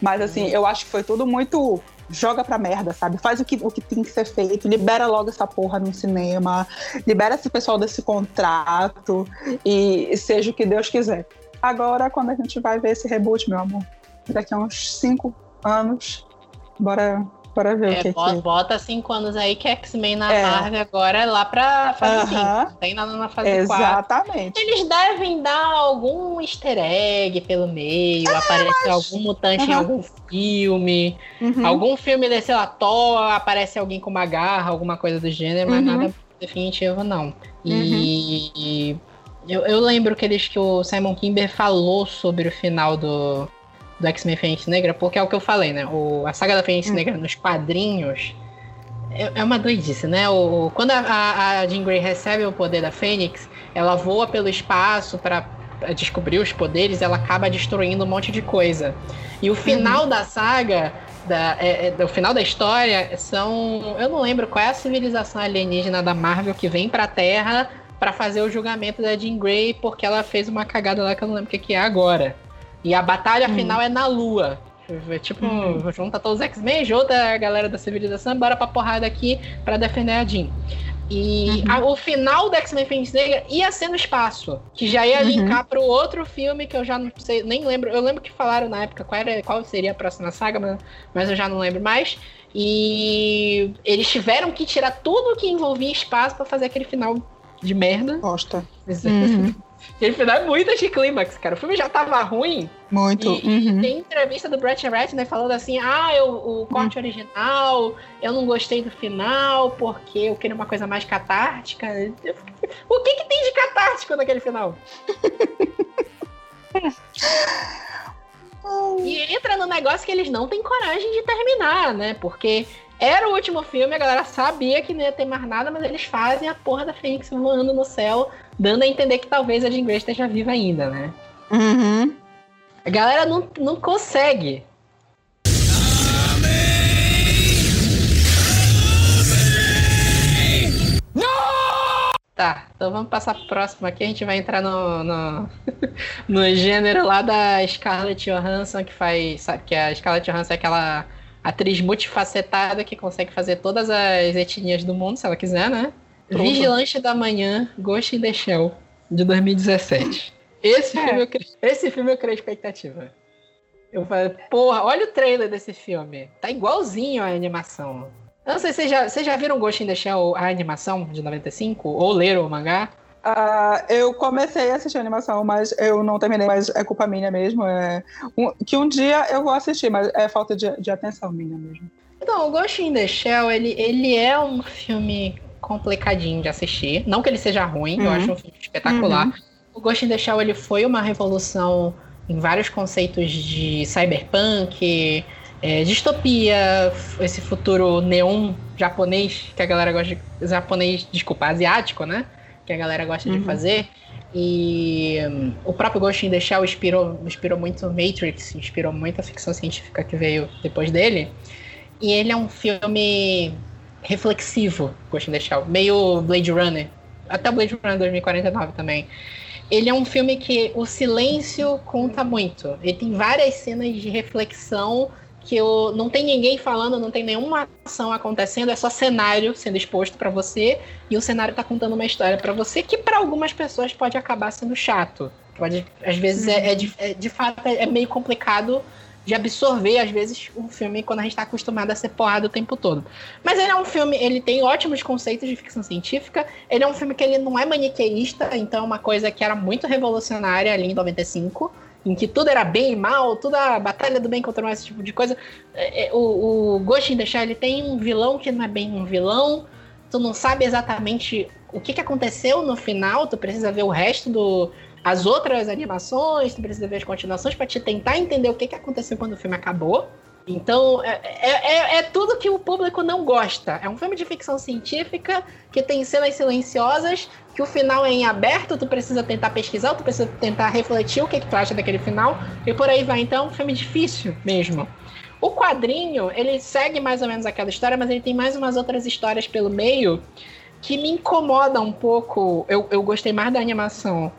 Mas, assim, eu acho que foi tudo muito joga pra merda, sabe? Faz o que, o que tem que ser feito, libera logo essa porra no cinema, libera esse pessoal desse contrato e seja o que Deus quiser. Agora, quando a gente vai ver esse reboot, meu amor, daqui a uns cinco anos, bora Bora ver é, o que bota, é. Bota cinco anos aí que X-Men na é. Marvel agora é lá pra fase uh -huh. 5. Tem nada na fase Exatamente. 4. Exatamente. Eles devem dar algum easter egg pelo meio, é, aparecer mas... algum mutante uh -huh. em algum filme. Uh uhum. -huh. Algum filme desse lá, Thor, aparece alguém com uma garra, alguma coisa do gênero, mas uhum. nada definitivo não. E, uhum. eu, eu lembro que, eles, que o Simon Kimber falou sobre o final do do X-Men Fênix Negra, porque é o que eu falei, né? O, a saga da Fênix hum. Negra nos quadrinhos é, é uma doidice, né? O, quando a, a, a Jean Grey recebe o poder da Fênix, ela voa pelo espaço para descobrir os poderes, ela acaba destruindo um monte de coisa. E o final uhum. da saga, da, é, é, o final da história, são. Eu não lembro qual é a civilização alienígena da Marvel que vem pra Terra para fazer o julgamento da Jean Grey porque ela fez uma cagada lá que eu não lembro o que, que é agora. E a batalha hum. final é na Lua. Tipo, hum. junta todos os X-Men, junta a galera da civilização, bora pra porrada aqui pra defender a Jean. E uhum. a, o final do X-Men Fênix Negra ia ser no espaço, que já ia uhum. linkar pro outro filme que eu já não sei, nem lembro. Eu lembro que falaram na época qual, era, qual seria a próxima saga, mas, mas eu já não lembro mais. E eles tiveram que tirar tudo que envolvia espaço para fazer aquele final de merda. Gosta. Uhum. Aquele final é muito anticlímax, cara. O filme já tava ruim. Muito. E, uhum. tem entrevista do Brett Ratner falando assim: ah, eu, o corte uhum. original, eu não gostei do final porque eu queria uma coisa mais catártica. O que, que tem de catártico naquele final? e entra no negócio que eles não têm coragem de terminar, né? Porque era o último filme, a galera sabia que não ia ter mais nada, mas eles fazem a porra da Fênix voando no céu, dando a entender que talvez a Jean Grey esteja viva ainda, né? Uhum. A galera não, não consegue. Tá, então vamos passar pro próximo aqui. A gente vai entrar no, no, no gênero lá da Scarlett Johansson, que faz. Sabe que a Scarlett Johansson é aquela atriz multifacetada que consegue fazer todas as etnias do mundo, se ela quiser, né? Pronto. Vigilante da Manhã, Ghost in the Shell, de 2017. Esse, é. filme, eu, esse filme eu criei expectativa. Eu falei, porra, olha o trailer desse filme. Tá igualzinho a animação. Eu não sei, vocês já, vocês já viram Ghost in the Shell, a animação de 95? Ou leram o mangá? Uh, eu comecei a assistir a animação, mas eu não terminei, mas é culpa minha mesmo. É um, que um dia eu vou assistir, mas é falta de, de atenção minha mesmo. Então, o Ghost in the Shell, ele, ele é um filme complicadinho de assistir. Não que ele seja ruim, uhum. eu acho um filme espetacular. Uhum. O Ghost in the Shell, ele foi uma revolução em vários conceitos de cyberpunk, é, distopia, esse futuro neon japonês, que a galera gosta de. japonês, desculpa, asiático, né? Que a galera gosta uhum. de fazer. E um, o próprio Ghost in the Shell inspirou, inspirou muito Matrix, inspirou muita ficção científica que veio depois dele. E ele é um filme reflexivo, in the Shell, meio Blade Runner. Até Blade Runner 2049 também. Ele é um filme que o silêncio conta muito. Ele tem várias cenas de reflexão que eu, não tem ninguém falando, não tem nenhuma ação acontecendo, é só cenário sendo exposto para você e o cenário tá contando uma história para você que para algumas pessoas pode acabar sendo chato. Pode, às vezes é, é, de, é de fato é, é meio complicado de absorver, às vezes, um filme quando a gente está acostumado a ser porrada o tempo todo. Mas ele é um filme, ele tem ótimos conceitos de ficção científica, ele é um filme que ele não é maniqueísta, então é uma coisa que era muito revolucionária ali em 95 em que tudo era bem e mal, toda a batalha do bem contra o mal, esse tipo de coisa. É, é, o, o Ghost in the Shell, ele tem um vilão que não é bem um vilão, tu não sabe exatamente o que, que aconteceu no final, tu precisa ver o resto do as outras animações, tu precisa ver as continuações para te tentar entender o que, que aconteceu quando o filme acabou. Então, é, é, é, é, tudo que o público não gosta. É um filme de ficção científica que tem cenas silenciosas, que o final é em aberto, tu precisa tentar pesquisar, tu precisa tentar refletir o que, que tu acha daquele final, e por aí vai. Então, é um filme difícil mesmo. O quadrinho, ele segue mais ou menos aquela história, mas ele tem mais umas outras histórias pelo meio que me incomoda um pouco. Eu, eu gostei mais da animação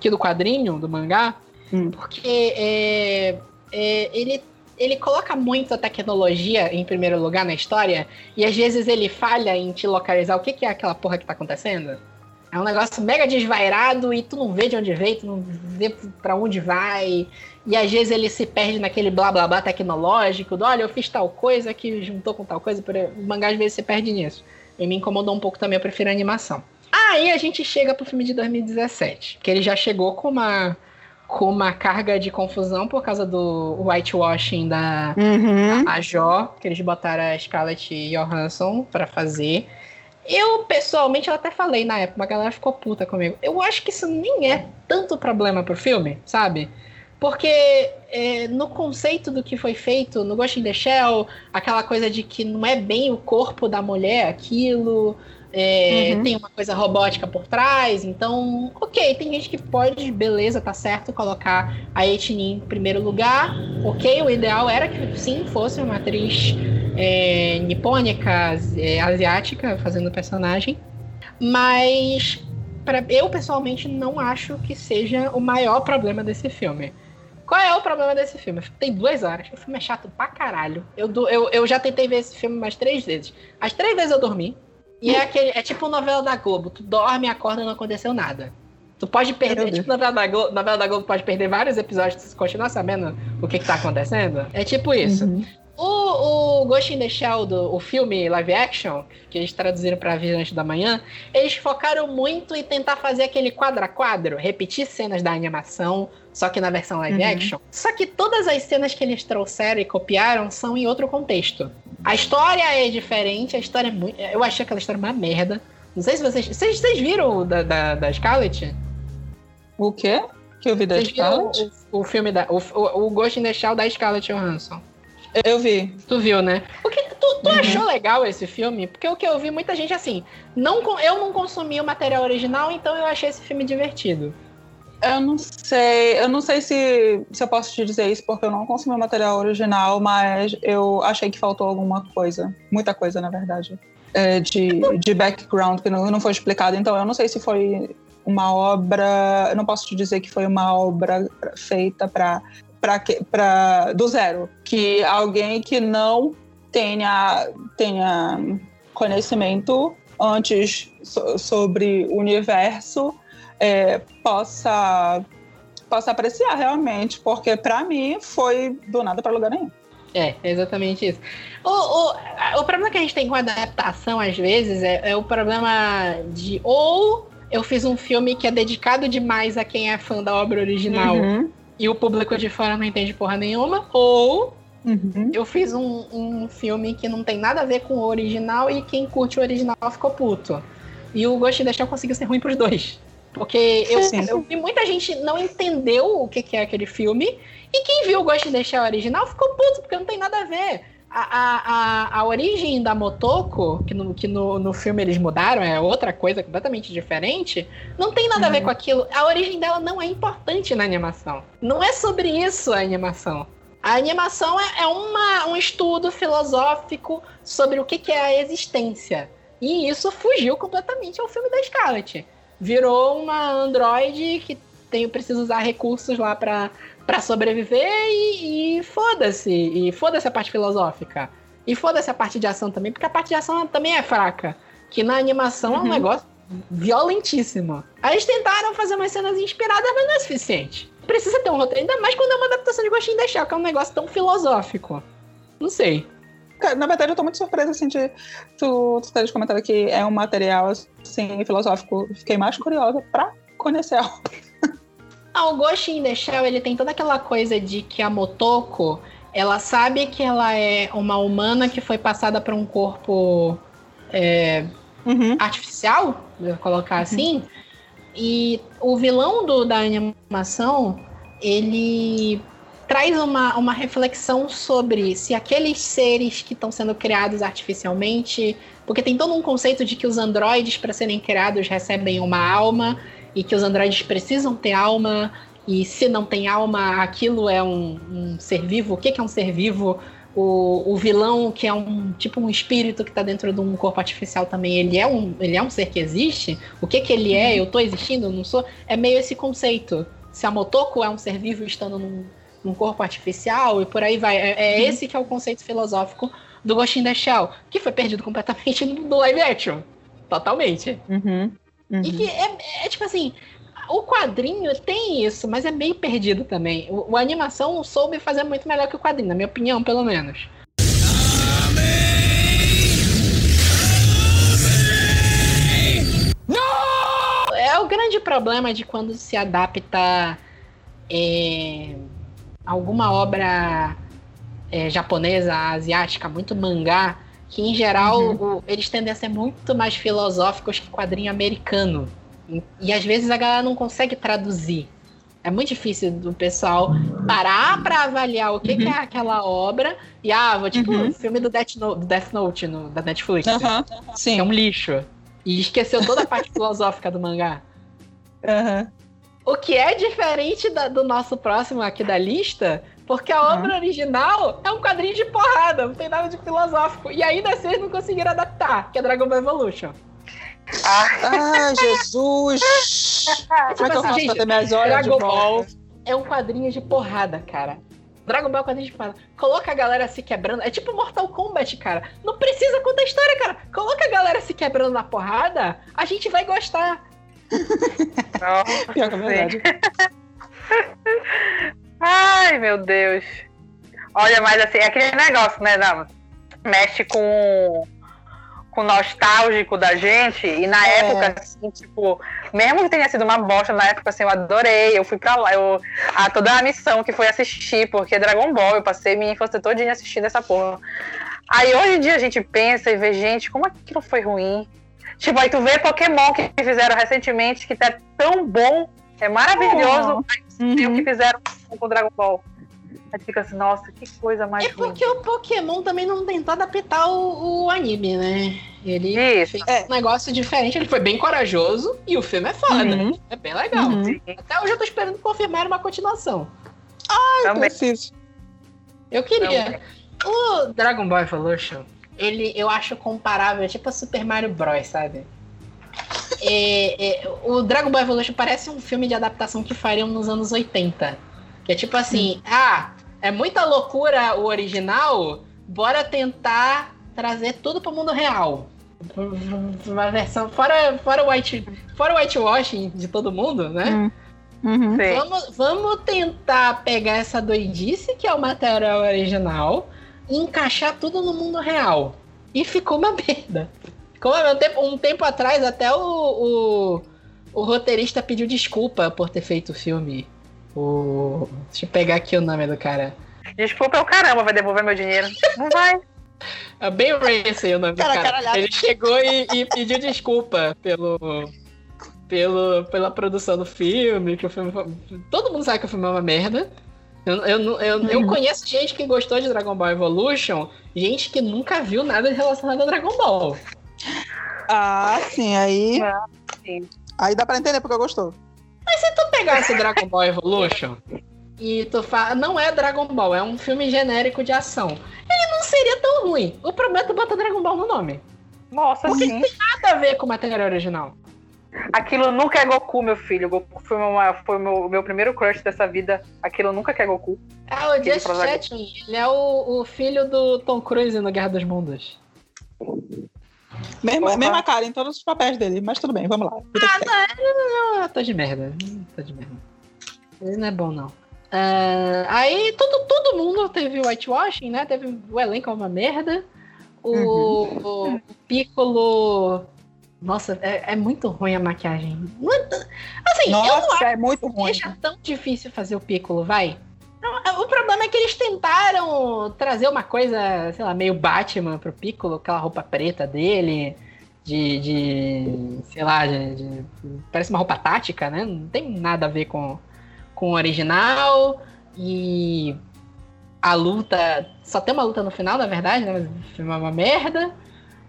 que do quadrinho, do mangá, hum. porque é, é, ele ele coloca muito a tecnologia em primeiro lugar na história e às vezes ele falha em te localizar o que, que é aquela porra que tá acontecendo. É um negócio mega desvairado e tu não vê de onde veio, tu não vê para onde vai. E às vezes ele se perde naquele blá blá blá tecnológico, do olha, eu fiz tal coisa que juntou com tal coisa. O mangá às vezes se perde nisso. E me incomodou um pouco também, eu prefiro a animação. Aí a gente chega pro filme de 2017, que ele já chegou com uma com uma carga de confusão por causa do whitewashing da uhum. a, a Jó, que eles botaram a Scarlett Johansson para fazer. Eu, pessoalmente, eu até falei na época, a galera ficou puta comigo. Eu acho que isso nem é tanto problema pro filme, sabe? Porque é, no conceito do que foi feito no Ghost in the Shell, aquela coisa de que não é bem o corpo da mulher aquilo, é, uhum. Tem uma coisa robótica por trás, então, ok, tem gente que pode, beleza, tá certo, colocar a etnia em primeiro lugar, ok, o ideal era que sim fosse uma atriz é, nipônica, é, asiática, fazendo o personagem, mas pra, eu pessoalmente não acho que seja o maior problema desse filme. Qual é o problema desse filme? Tem duas horas. O filme é chato pra caralho. Eu, eu, eu já tentei ver esse filme mais três vezes. As três vezes eu dormi. E é, aquele, é tipo novela da Globo. Tu dorme, acorda e não aconteceu nada. Tu pode perder, tipo novela da, Globo, novela da Globo, pode perder vários episódios e continuar sabendo o que, que tá acontecendo. É tipo isso. Uhum. O, o Ghost in the Shell, do, o filme live action, que eles traduziram para Vigilante da Manhã, eles focaram muito em tentar fazer aquele quadro a quadro, repetir cenas da animação, só que na versão live uhum. action. Só que todas as cenas que eles trouxeram e copiaram são em outro contexto. A história é diferente, a história é muito. Eu achei aquela história uma merda. Não sei se vocês. Vocês, vocês viram da, da, da Scarlett? O quê? Que eu vi da Scarlett? O, o, filme da. O, o, o Ghost in the Shell da Scarlett Johansson. Eu vi. Tu viu, né? O que, tu, tu uhum. achou legal esse filme? Porque o que eu vi, muita gente assim. Não, eu não consumi o material original, então eu achei esse filme divertido. Eu não sei, eu não sei se, se eu posso te dizer isso porque eu não consumi o material original, mas eu achei que faltou alguma coisa. Muita coisa, na verdade. é, de, de background que não, não foi explicado. Então, eu não sei se foi uma obra. Eu não posso te dizer que foi uma obra feita para para do zero que alguém que não tenha tenha conhecimento antes so, sobre o universo é, possa possa apreciar realmente porque para mim foi do nada para lugar nenhum é, exatamente isso. O, o, o problema que a gente tem com a adaptação, às vezes, é, é o problema de ou eu fiz um filme que é dedicado demais a quem é fã da obra original uhum. e o público de fora não entende porra nenhuma, ou uhum. eu fiz um, um filme que não tem nada a ver com o original e quem curte o original ficou puto. E o Ghost in the Shell conseguiu ser ruim pros dois. Porque eu, eu vi muita gente não entendeu o que, que é aquele filme, e quem viu o Ghost in the Shell original ficou puto, porque não tem nada a ver a, a, a, origem da Motoko, que, no, que no, no filme eles mudaram, é outra coisa completamente diferente, não tem nada uhum. a ver uhum. com aquilo. A origem dela não é importante na animação. Não é sobre isso a animação. A animação é, é uma, um estudo filosófico sobre o que, que é a existência. E isso fugiu completamente ao filme da Scarlett. Virou uma androide que tem, precisa usar recursos lá para para sobreviver e, e foda-se. E foda-se a parte filosófica. E foda-se a parte de ação também, porque a parte de ação também é fraca. Que na animação uhum. é um uhum. negócio violentíssimo. Aí eles tentaram fazer umas cenas inspiradas, mas não é suficiente. Precisa ter um roteiro, ainda mais quando é uma adaptação de Gostinho Deixar, que é um negócio tão filosófico. Não sei. Na verdade, eu tô muito surpresa, assim, de tu, tu teres comentado que é um material, assim, filosófico. Fiquei mais curiosa pra conhecer a ah, o Ghost in the Shell, ele tem toda aquela coisa de que a Motoko, ela sabe que ela é uma humana que foi passada para um corpo é, uhum. artificial, vou colocar uhum. assim. E o vilão do, da animação, ele traz uma, uma reflexão sobre se aqueles seres que estão sendo criados artificialmente, porque tem todo um conceito de que os androides, para serem criados, recebem uma alma e que os androides precisam ter alma, e se não tem alma, aquilo é um, um ser vivo. O que, que é um ser vivo? O, o, vilão, que é um tipo um espírito que está dentro de um corpo artificial também, ele é um, ele é um ser que existe? O que, que ele é? Eu estou existindo? Eu não sou? É meio esse conceito. Se a Motoko é um ser vivo estando num, num corpo artificial e por aí vai. É, é uhum. esse que é o conceito filosófico do Ghost in the Shell, que foi perdido completamente no live action. Totalmente. Uhum. Uhum. E que é, é, tipo assim, o quadrinho tem isso, mas é meio perdido também. O, a animação soube fazer muito melhor que o quadrinho, na minha opinião, pelo menos. É o grande problema de quando se adapta é, alguma obra é, japonesa, asiática, muito mangá, que em geral uhum. o, eles tendem a ser muito mais filosóficos que quadrinho americano. E, e, às vezes a galera não consegue traduzir. É muito difícil do pessoal parar para avaliar o que, uhum. que, é aquela obra e, ah, vou tipo uhum. o filme do Death Note, do Death Note no, da Netflix. Uhum. Sim. é um lixo. E esqueceu toda a parte filosófica do mangá. O que é diferente da, do nosso próximo aqui da lista, porque a obra original é um quadrinho de porrada, não tem nada de filosófico. E ainda assim eles não conseguiram adaptar, que é Dragon Ball Evolution. Ah, Jesus! Como é que eu faço pra ter minhas horas Dragon de Ball é um quadrinho de porrada, cara. Dragon Ball é um quadrinho de porrada. Coloca a galera se quebrando. É tipo Mortal Kombat, cara. Não precisa contar história, cara. Coloca a galera se quebrando na porrada, a gente vai gostar. Pior que é verdade. Ai, meu Deus. Olha, mas assim, é aquele negócio, né? Não, mexe com com nostálgico da gente, e na é. época, assim, tipo, mesmo que tenha sido uma bosta, na época, assim, eu adorei, eu fui pra lá, eu, a toda a missão que foi assistir, porque Dragon Ball, eu passei minha infância todinha assistindo essa porra. Aí hoje em dia a gente pensa e vê, gente, como aquilo foi ruim. Tipo, aí tu vê Pokémon que fizeram recentemente, que tá tão bom, é maravilhoso, oh. uhum. o que fizeram com Dragon Ball. Aí fica assim, nossa, que coisa mais. É porque ruim. o Pokémon também não tentou adaptar o, o anime, né? Ele Isso. fez é. um negócio diferente, ele foi bem corajoso e o filme é foda. Uhum. É bem legal. Uhum. Até hoje eu tô esperando confirmar uma continuação. Ai, Também. preciso. Eu queria. Não. O Dragon Ball Evolution, ele, eu acho comparável, tipo a Super Mario Bros, sabe? É, é, o Dragon Ball Evolution parece um filme de adaptação que fariam nos anos 80. Que é tipo assim, hum. ah, é muita loucura o original, bora tentar trazer tudo para o mundo real. Uma versão fora fora white fora o whitewashing de todo mundo, né? Hum. Uhum. Vamos, vamos tentar pegar essa doidice que é o material original e encaixar tudo no mundo real. E ficou uma merda. Ficou um tempo, um tempo atrás, até o, o, o, roteirista pediu desculpa por ter feito o filme. O... Deixa eu pegar aqui o nome do cara. Desculpa é o caramba, vai devolver meu dinheiro. Não vai. É bem Racy o nome cara, do cara. Ele chegou e, e pediu desculpa pelo, pelo, pela produção do filme, que o filme Todo mundo sabe que o filme é uma merda. Eu, eu, eu, eu, uhum. conheço gente que gostou de Dragon Ball Evolution, gente que nunca viu nada relacionado a Dragon Ball. Ah, sim, aí. Ah, sim. Aí dá pra entender porque eu gostou. Mas se tu pegasse Dragon Ball Evolution e tu fala. Não é Dragon Ball, é um filme genérico de ação. Ele não seria tão ruim. O problema é tu botar Dragon Ball no nome. Nossa, Porque sim. tem nada a ver com o material original. Aquilo nunca é Goku, meu filho. Goku foi, uma, foi meu, meu primeiro crush dessa vida. Aquilo nunca é Goku. Ah, o Just Chatwin. Ele é o, o filho do Tom Cruise no Guerra dos Mundos. Mesma, mesma cara em todos os papéis dele, mas tudo bem, vamos lá. Ah, não, não, não, tô de merda. Tô de merda. Ele não é bom, não. Uh, aí todo, todo mundo teve whitewashing, né? Teve o elenco é uma merda. O, uhum. o Piccolo nossa, é, é, muito ruim a maquiagem. Assim, Nossa, é muito ruim. Deixa tão difícil fazer o Piccolo, vai. É, o problema é que eles tentaram trazer uma coisa, sei lá, meio Batman pro Piccolo, aquela roupa preta dele, de. de sei lá, de, de, parece uma roupa tática, né? Não tem nada a ver com, com o original. E a luta. Só tem uma luta no final, na verdade, né? Mas filme é uma merda.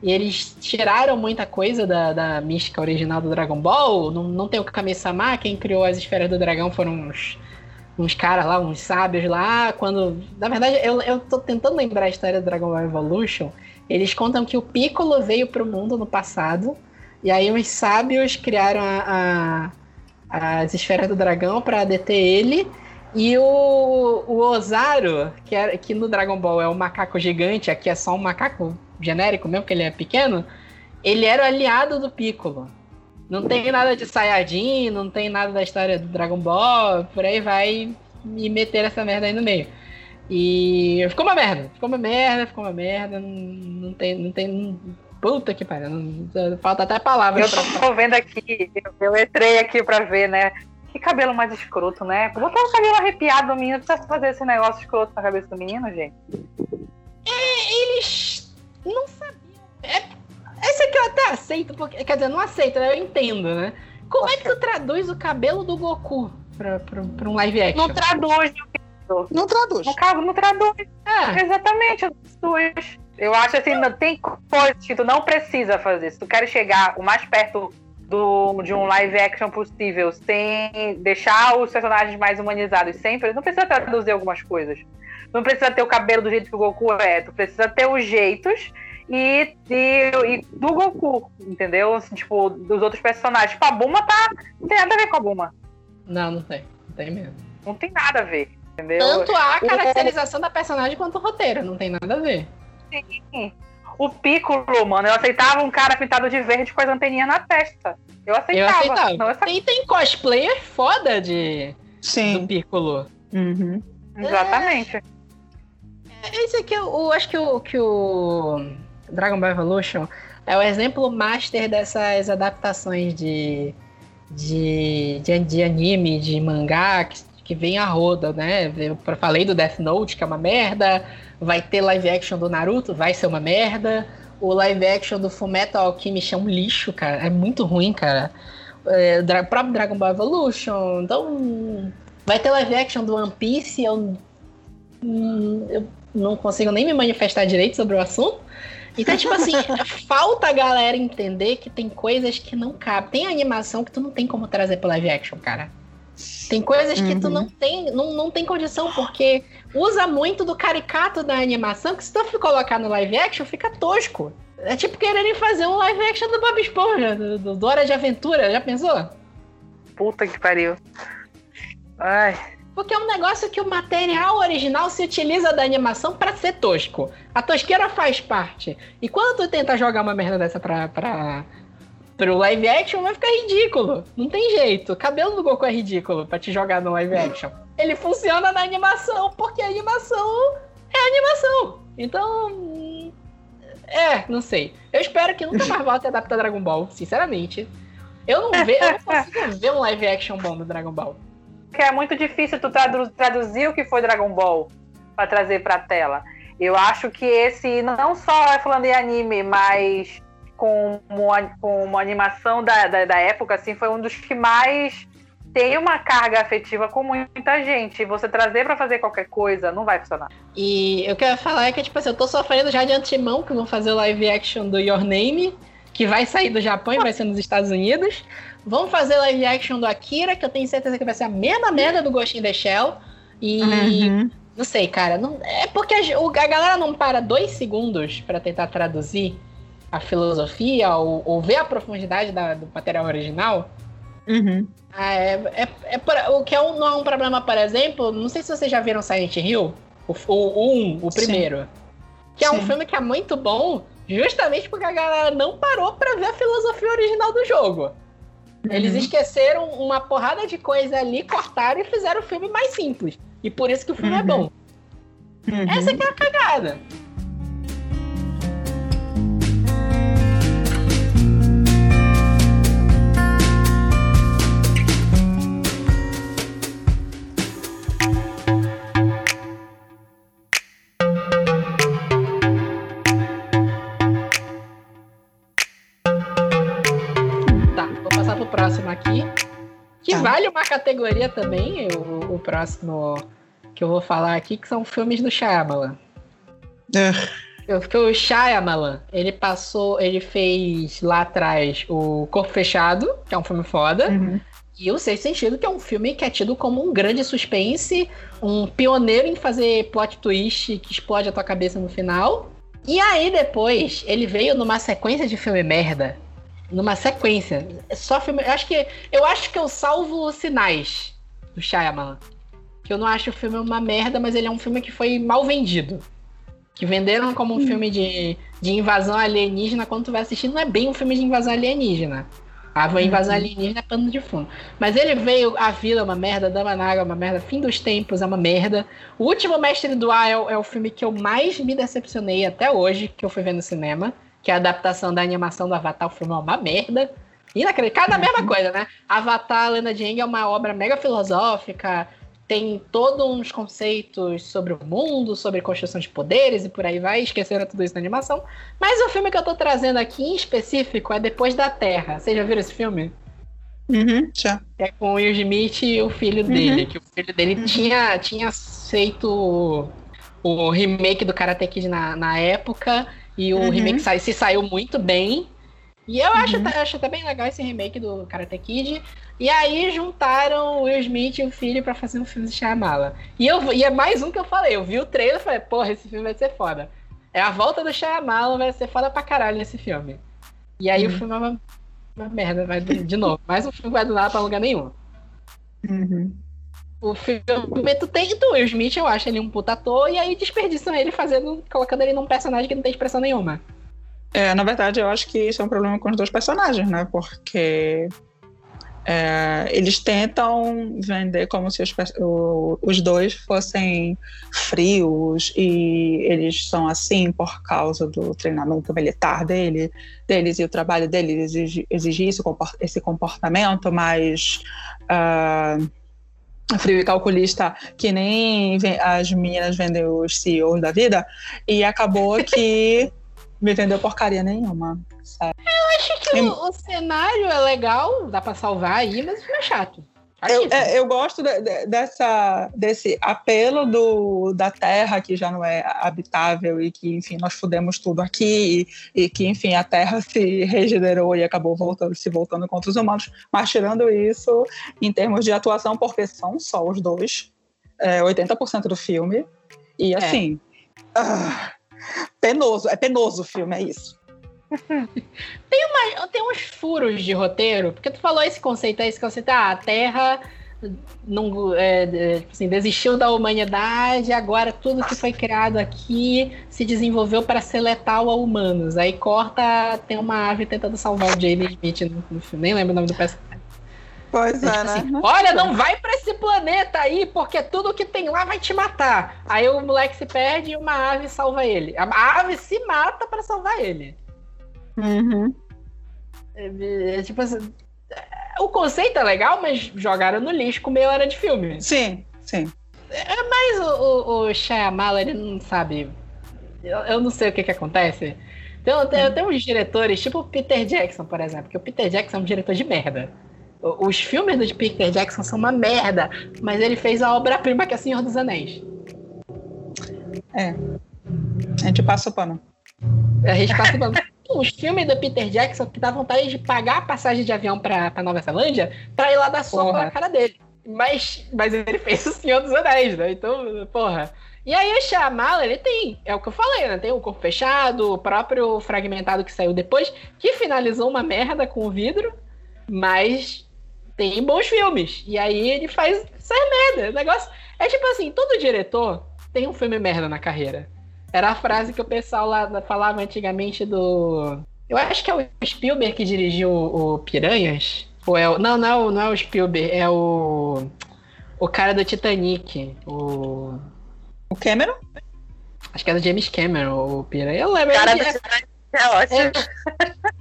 E eles tiraram muita coisa da, da mística original do Dragon Ball. Não, não tem o Kami-sama, quem criou as esferas do dragão foram uns, uns caras lá, uns sábios lá. Quando. Na verdade, eu, eu tô tentando lembrar a história do Dragon Ball Evolution. Eles contam que o Piccolo veio pro mundo no passado. E aí os sábios criaram a, a, as esferas do dragão para deter ele. E o, o Ozaru, que, é, que no Dragon Ball é o macaco gigante, aqui é só um macaco genérico mesmo, que ele é pequeno, ele era o aliado do Piccolo. Não tem nada de Saiyajin, não tem nada da história do Dragon Ball, por aí vai me meter essa merda aí no meio. E ficou uma merda, ficou uma merda, ficou uma merda, não, não tem, não tem, puta que pariu, falta até palavras. Eu tô pra... vendo aqui, eu entrei aqui pra ver, né, que cabelo mais escroto, né? Botar o cabelo arrepiado do menino, precisa fazer esse negócio escroto na cabeça do menino, gente. É, eles não sabia. É, esse aqui eu até aceito, porque, quer dizer, não aceito, né? eu entendo, né? Como é que tu traduz o cabelo do Goku pra, pra, pra um live action? Não traduz, não traduz. No caso, não traduz. É. Exatamente, traduz. Eu acho assim, não tem coisa que tu não precisa fazer. Se tu quer chegar o mais perto do, de um live action possível, sem deixar os personagens mais humanizados sempre, não precisa traduzir algumas coisas não precisa ter o cabelo do jeito que o Goku é, tu precisa ter os jeitos e, e, e do Goku, entendeu? Assim, tipo, dos outros personagens. Tipo, a Buma tá. Não tem nada a ver com a Buma. Não, não tem. Não tem mesmo. Não tem nada a ver, entendeu? Tanto a caracterização o... da personagem quanto o roteiro, não tem nada a ver. Sim. O Piccolo, mano, eu aceitava um cara pintado de verde com as anteninhas na testa. Eu aceitava. Eu aceitava. Não, essa... tem, tem cosplayer foda de Sim. do Piccolo. Uhum. Exatamente. É... Esse aqui, eu acho que o, que o Dragon Ball Evolution é o exemplo master dessas adaptações de, de, de, de anime, de mangá, que, que vem a roda, né? Eu falei do Death Note, que é uma merda. Vai ter live action do Naruto, vai ser uma merda. O live action do Fullmetal Alchemist é um lixo, cara. É muito ruim, cara. É, o próprio Dragon Ball Evolution. Então, vai ter live action do One Piece. Eu, hum, eu não consigo nem me manifestar direito sobre o assunto. Então, tipo assim, falta a galera entender que tem coisas que não cabem. Tem animação que tu não tem como trazer pro live action, cara. Tem coisas que tu não uhum. tem, não, não tem condição, porque usa muito do caricato da animação, que se tu colocar no live action, fica tosco. É tipo quererem fazer um live action do Bob Esponja, do, do, do Hora de Aventura, já pensou? Puta que pariu. Ai. Porque é um negócio que o material original se utiliza da animação para ser tosco. A tosqueira faz parte. E quando tu tenta jogar uma merda dessa pra, pra, pro live action, vai ficar ridículo. Não tem jeito. O cabelo do Goku é ridículo pra te jogar no live action. Ele funciona na animação porque a animação é animação. Então. É, não sei. Eu espero que nunca mais volte a adaptar Dragon Ball, sinceramente. Eu não, ve, eu não consigo ver um live action bom do Dragon Ball que é muito difícil tu traduzir o que foi Dragon Ball para trazer para tela. Eu acho que esse, não só falando em anime, mas com uma animação da, da, da, época, assim, foi um dos que mais tem uma carga afetiva com muita gente. Você trazer para fazer qualquer coisa não vai funcionar. E eu quero falar é que, tipo assim, eu tô sofrendo já de antemão que vão fazer o live action do Your Name, que vai sair do Japão e vai ser nos Estados Unidos. Vão fazer live action do Akira, que eu tenho certeza que vai ser a mesma merda do Ghost in the Shell. E. Uhum. Não sei, cara. Não, é porque a, a galera não para dois segundos para tentar traduzir a filosofia ou, ou ver a profundidade da, do material original. Uhum. Ah, é, é, é, o que é um, não é um problema, por exemplo, não sei se vocês já viram Silent Hill, o, o, o um, o primeiro. Sim. Que é Sim. um filme que é muito bom, justamente porque a galera não parou para ver a filosofia original do jogo. Eles uhum. esqueceram uma porrada de coisa ali, cortaram e fizeram o filme mais simples. E por isso que o filme é uhum. é bom. Uhum. Essa que é a cagada. Vale uma categoria também, o, o, próximo que eu vou falar aqui, que são filmes do Shyamalan. É. Porque o Shyamalan, ele passou, ele fez lá atrás o Corpo Fechado, que é um filme foda, uhum. e o Sexto Sentido, que é um filme que é tido como um grande suspense, um pioneiro em fazer plot twist que explode a tua cabeça no final. E aí depois, ele veio numa sequência de filme merda, numa sequência. É só filme. Eu acho que eu acho que eu salvo os sinais do Shyamalan. Que eu não acho o filme uma merda, mas ele é um filme que foi mal vendido. Que venderam como um hum. filme de, de invasão alienígena, quando tu vai assistindo, não é bem um filme de invasão alienígena. A invasão uhum. alienígena é pano de fundo. Mas ele veio, a Vila é uma merda, Dama Naga é uma merda, Fim dos Tempos é uma merda. O Último Mestre do Ar é, é o filme que eu mais me decepcionei até hoje, que eu fui ver no cinema que a adaptação da animação do Avatar, o filme é uma merda. Inacreditável. Cada mesma coisa, né? Avatar, a Lenda de Aang é uma obra mega filosófica, tem todos uns conceitos sobre o mundo, sobre construção de poderes e por aí vai, esqueceram tudo isso na animação. Mas o filme que eu tô trazendo aqui em específico é Depois da Terra. Vocês já viram esse filme? Uhum, já. É com o Will Smith e o filho uhum. dele, que o filho dele uhum. tinha, tinha feito o remake do Karate Kid na, na época e o uhum. remake sai, se saiu muito bem. E eu acho, uhum. acho até bem legal esse remake do Karate Kid. E aí juntaram o Will Smith e o filho para fazer um filme de Shyamala. E, eu, e é mais um que eu falei. Eu vi o trailer e falei, porra, esse filme vai ser foda. É a volta do Shyamala, vai ser foda pra caralho nesse filme. E aí uhum. o filme é uma, uma merda, vai de, de novo. Mais um filme vai do nada pra lugar nenhum. Uhum. O filme tu tem do Will Smith, eu acho ele um puta ator, e aí desperdiçam ele fazendo, colocando ele num personagem que não tem expressão nenhuma. É, na verdade, eu acho que isso é um problema com os dois personagens, né? Porque é, eles tentam vender como se os, o, os dois fossem frios e eles são assim por causa do treinamento militar dele, deles e o trabalho deles exige, exige isso, esse comportamento, mas. Uh, frio e calculista que nem as meninas vendem os CEOs da vida, e acabou que me vendeu porcaria nenhuma. Sabe? Eu acho que o, o, cenário é legal, dá pra salvar aí, mas é chato. Eu, é, eu gosto de, de, dessa, desse apelo do, da Terra que já não é habitável e que, enfim, nós fudemos tudo aqui e, e que, enfim, a Terra se regenerou e acabou voltando, se voltando contra os humanos. Mas tirando isso, em termos de atuação, porque são só os dois, é, 80% do filme. E é. assim, é. ah, penoso, é penoso o filme, é isso. Tem, uma, tem uns furos de roteiro, porque tu falou esse conceito, esse conceito, ah, a Terra não, é, tipo assim, desistiu da humanidade, agora tudo que foi criado aqui se desenvolveu para ser letal a humanos. Aí corta, tem uma ave tentando salvar o James Smith no, no filme, nem lembro o nome do personagem. Pois é, tipo né? Assim, Olha, não vai para esse planeta aí, porque tudo que tem lá vai te matar. Aí o moleque se perde e uma ave salva ele. A ave se mata para salvar ele. Uhum. É, é, tipo assim, o conceito é legal, mas jogaram no lixo com meia hora de filme. Sim, sim. É, mas o, o, o Shyamala, ele não sabe. Eu, eu não sei o que que acontece. Tem, tem, tem uns diretores, tipo o Peter Jackson, por exemplo, que o Peter Jackson é um diretor de merda. Os filmes do Peter Jackson são uma merda, mas ele fez a obra-prima que é Senhor dos Anéis. É. A gente passa o pano. A gente passa o pano os filmes do Peter Jackson que dá vontade de pagar a passagem de avião pra, pra Nova Zelândia pra ir lá dar soco na cara dele. Mas, mas ele fez o Senhor dos Anéis, né? Então, porra. E aí o Shyamala, ele tem, é o que eu falei, né? Tem o Corpo Fechado, o próprio Fragmentado que saiu depois, que finalizou uma merda com o vidro, mas tem bons filmes. E aí ele faz essa merda. O negócio é tipo assim, todo diretor tem um filme merda na carreira. Era a frase que o pessoal lá falava antigamente do. Eu acho que é o Spielberg que dirigiu o, Piranhas. Ou é o... Não, não, não é o Spielberg, é o. O cara do Titanic. O. O Cameron? Acho que é do James Cameron, o Piranha. Eu lembro. O cara do Titanic é ótimo.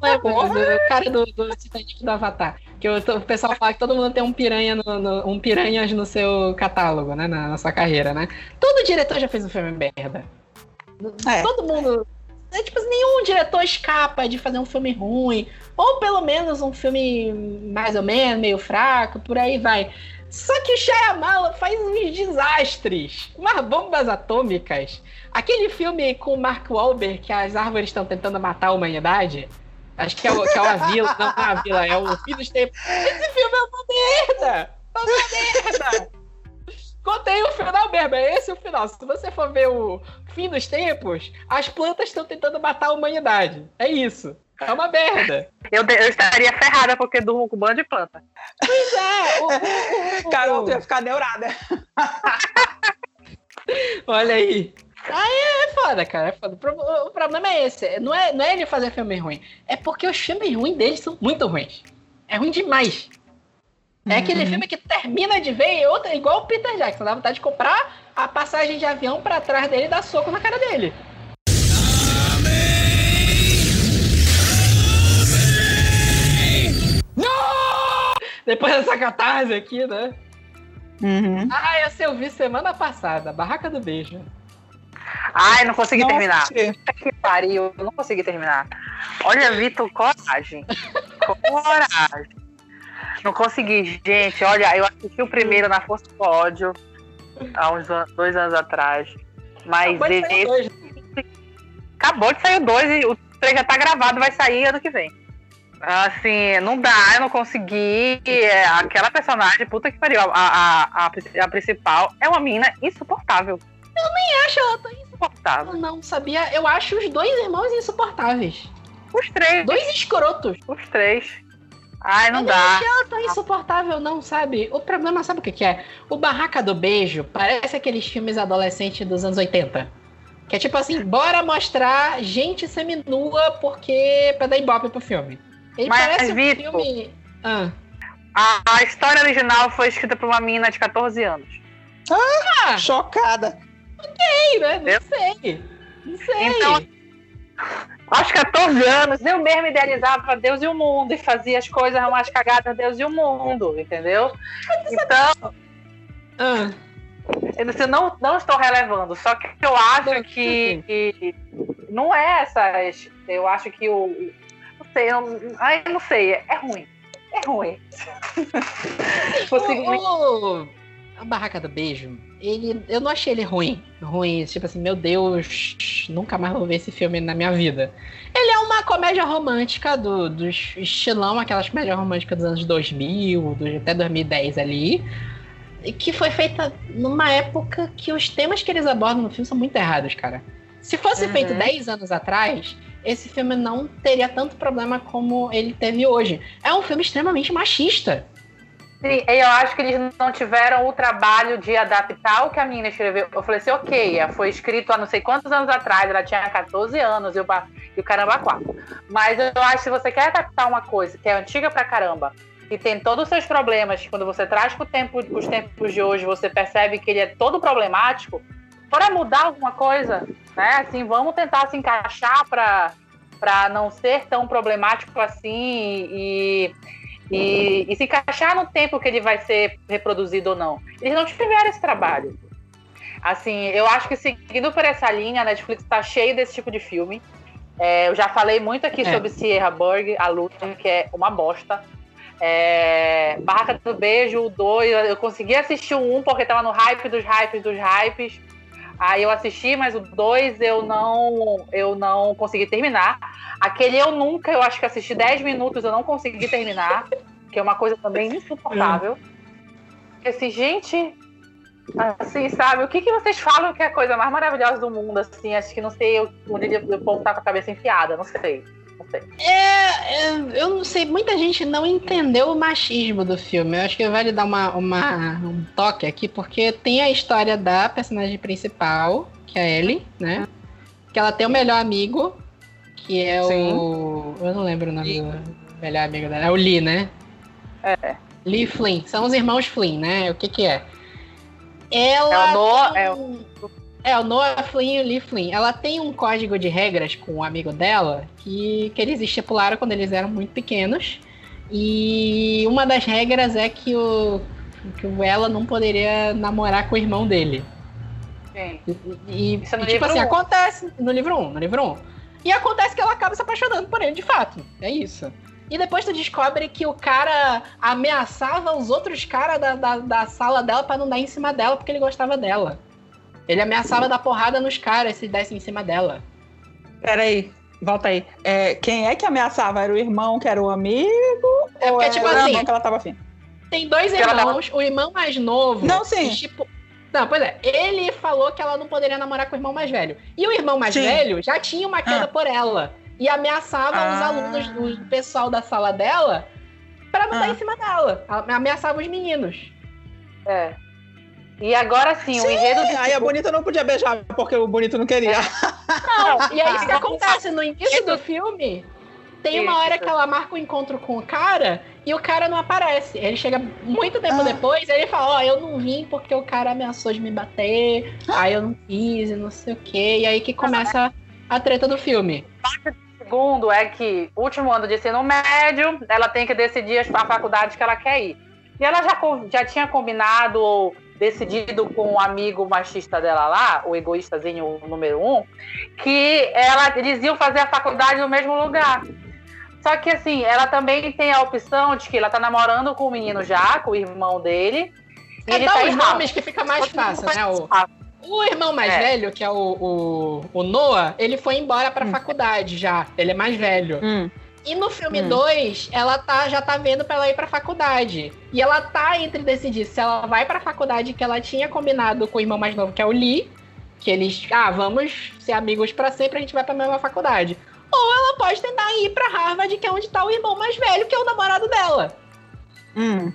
É, o cara do, do Titanic do Avatar. Que o, o, pessoal fala que todo mundo tem um piranha no, no, um piranhas no seu catálogo, né? Na, na, sua carreira, né? Todo diretor já fez um filme merda. É. Todo mundo. É, tipo, nenhum diretor escapa de fazer um filme ruim. Ou pelo menos um filme mais ou menos, meio fraco, por aí vai. Só que o Shyamala faz uns desastres, umas bombas atômicas. Aquele filme com o Mark Wahlberg, que as árvores estão tentando matar a humanidade. Acho que é, o, que é a vila. Não, não é a vila, é o fim dos tempos. Esse filme é uma merda! É uma merda! Contei o final mesmo, é esse o final. Se você for ver o fim dos tempos, as plantas estão tentando matar a humanidade. É isso. É uma merda. Eu, eu estaria ferrada porque durmo com um bando de planta. Pois é. O, o, o, Carol, tu ia ficar neurada. Olha aí. Aí é foda, cara. É foda. O problema é esse. Não é, não é ele fazer filme ruim. É porque os filmes ruins dele são muito ruins. É ruim demais. É aquele uhum. filme que termina de ver e outra, igual o Peter Jackson, dá vontade de comprar a passagem de avião para trás dele e dar soco na cara dele. Não! Depois dessa catarse aqui, né? Uhum. Ah, essa eu vi semana passada, Barraca do Beijo. Ai, não consegui Nossa, terminar. Puta que pariu, eu não consegui terminar. Olha, Vitor, coragem. coragem. Não consegui, gente. Olha, eu assisti o primeiro na Força do Ódio há uns dois anos atrás. Mas esse. Dois. Acabou de sair o dois e o três já tá gravado, vai sair ano que vem. Assim, não dá, eu não consegui. É, aquela personagem, puta que pariu, a, a, a, a principal é uma menina insuportável. Eu nem acho ela tão insuportável. Não, sabia? Eu acho os dois irmãos insuportáveis. Os três. Dois escrotos. Os três. Ai, não dá. Não ela tão insuportável, não, sabe? O problema, sabe o que, que é? O Barraca do Beijo parece aqueles filmes adolescentes dos anos 80. Que é tipo assim, bora mostrar gente seminua porque pra dar ibope pro filme. Ele Mas, parece um filme. Ah. A, a, história original foi escrita por uma menina de 14 anos. Ah, ah chocada. Ok, né? Não eu... sei. Não sei. Então, aos 14 anos, eu mesmo idealizava Deus e o mundo e fazia as coisas mais cagadas Deus e o mundo, entendeu? Então. Ah. Eu não, não estou relevando, só que eu acho que, que não é essas. Eu acho que o. Não sei, eu, ai, não sei, é ruim. É ruim. o, o, a Barraca do Beijo, ele, eu não achei ele ruim. Ruim, tipo assim, meu Deus, nunca mais vou ver esse filme na minha vida. Ele é uma comédia romântica do, do estilão, aquelas comédias românticas dos anos 2000, do, até 2010 ali. Que foi feita numa época que os temas que eles abordam no filme são muito errados, cara. Se fosse uhum. feito 10 anos atrás, esse filme não teria tanto problema como ele teve hoje. É um filme extremamente machista. Sim, eu acho que eles não tiveram o trabalho de adaptar o que a menina escreveu. Eu falei assim, ok, foi escrito há não sei quantos anos atrás, ela tinha 14 anos e o, e o caramba 4. Mas eu acho que se você quer adaptar uma coisa que é antiga pra caramba e tem todos os seus problemas, quando você traz para tempo, os tempos de hoje, você percebe que ele é todo problemático, para mudar alguma coisa, né? Assim, vamos tentar se encaixar para para não ser tão problemático assim e, e, e, se encaixar no tempo que ele vai ser reproduzido ou não. Eles não tiveram esse trabalho. Assim, eu acho que seguindo por essa linha, a Netflix está cheio desse tipo de filme. É, eu já falei muito aqui é. sobre Sierra Burg, a luta, que é uma bosta. É, Barraca do Beijo, o 2, eu consegui assistir o 1 um porque tava no hype dos hypes dos hypes. Aí eu assisti, mas o 2 eu não eu não consegui terminar. Aquele eu nunca, eu acho que assisti 10 minutos, eu não consegui terminar, que é uma coisa também insuportável. Esse, gente, assim, sabe, o que, que vocês falam que é a coisa mais maravilhosa do mundo, assim, acho que não sei, o povo tá com a cabeça enfiada, não sei. É, é, eu não sei, muita gente não entendeu o machismo do filme. Eu acho que vale dar uma, uma, um toque aqui, porque tem a história da personagem principal, que é a Ellie, né? Que ela tem o melhor amigo, que é Sim. o. Eu não lembro o nome do melhor amigo dela. É o Lee, né? É. Lee Flynn. São os irmãos Flynn, né? O que que é? Ela. É o Noah, é o... É, o Noah Flynn e o Lee Flynn. Ela tem um código de regras com um amigo dela que, que eles estipularam quando eles eram muito pequenos. E uma das regras é que o que ela não poderia namorar com o irmão dele. Sim. E, e, e tipo assim, um. acontece no livro 1, um, no livro 1. Um. E acontece que ela acaba se apaixonando por ele, de fato. É isso. E depois tu descobre que o cara ameaçava os outros caras da, da, da sala dela para não dar em cima dela porque ele gostava dela. Ele ameaçava dar porrada nos caras se desse em cima dela. Peraí, volta aí. É, quem é que ameaçava? Era o irmão que era o amigo? É porque, tipo assim. que ela tava afim? Tem dois irmãos, tava... o irmão mais novo. Não, sim. tipo, não, pois é. Ele falou que ela não poderia namorar com o irmão mais velho. E o irmão mais sim. velho já tinha uma queda ah. por ela. E ameaçava ah. os alunos, o pessoal da sala dela, para não ah. dar em cima dela. Ameaçava os meninos. É. E agora sim, sim o enredo. Aí a bonita não podia beijar porque o bonito não queria. Não, e aí o que acontece? No início do filme, tem uma hora que ela marca o um encontro com o cara e o cara não aparece. Ele chega muito tempo ah. depois e ele fala: Ó, oh, eu não vim porque o cara ameaçou de me bater, ah. aí eu não quis e não sei o quê. E aí que começa a treta do filme. Segundo é que, último ano de ensino médio, ela tem que decidir a faculdade que ela quer ir. E ela já, já tinha combinado decidido com um amigo machista dela lá, o egoístazinho número um, que ela, eles iam fazer a faculdade no mesmo lugar. Só que assim, ela também tem a opção de que ela tá namorando com o menino já, com o irmão dele. É, dá tá os nomes que fica mais fácil, né? O, o irmão mais é. velho, que é o, o, o, Noah, ele foi embora pra hum. faculdade já. Ele é mais velho. Hum. E no filme 2, hum. ela tá, já tá vendo pra ela ir pra faculdade. E ela tá entre decidir se ela vai pra faculdade que ela tinha combinado com o irmão mais novo, que é o Lee. Que eles, ah, vamos ser amigos para sempre, a gente vai pra mesma faculdade. Ou ela pode tentar ir pra Harvard, que é onde tá o irmão mais velho, que é o namorado dela. Hum.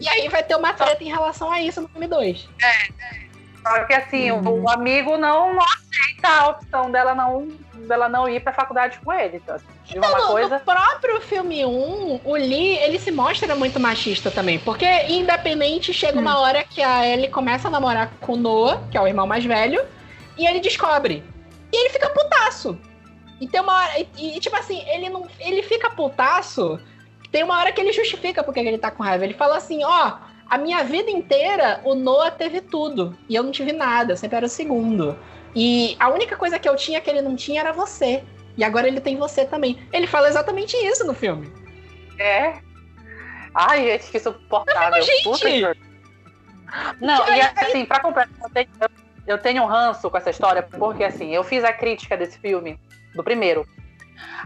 E aí vai ter uma treta em relação a isso no filme 2. É, é. Só que assim, uhum. o amigo não, não aceita a opção dela não, dela não ir pra faculdade com ele. Então, assim, então uma no, coisa... no próprio filme 1, o Lee, ele se mostra muito machista também. Porque, independente, chega uma hum. hora que a Ellie começa a namorar com o Noah, que é o irmão mais velho, e ele descobre. E ele fica putaço. E tem uma hora. E, e tipo assim, ele não. Ele fica putaço. Tem uma hora que ele justifica porque ele tá com raiva. Ele fala assim, ó. Oh, a minha vida inteira, o Noah teve tudo. E eu não tive nada, eu sempre era o segundo. E a única coisa que eu tinha que ele não tinha era você. E agora ele tem você também. Ele fala exatamente isso no filme. É. Ai, gente, que insuportável. Gente! Não, e assim, pra comprar, eu tenho, um ranço com essa história, porque assim, eu fiz a crítica desse filme, do primeiro.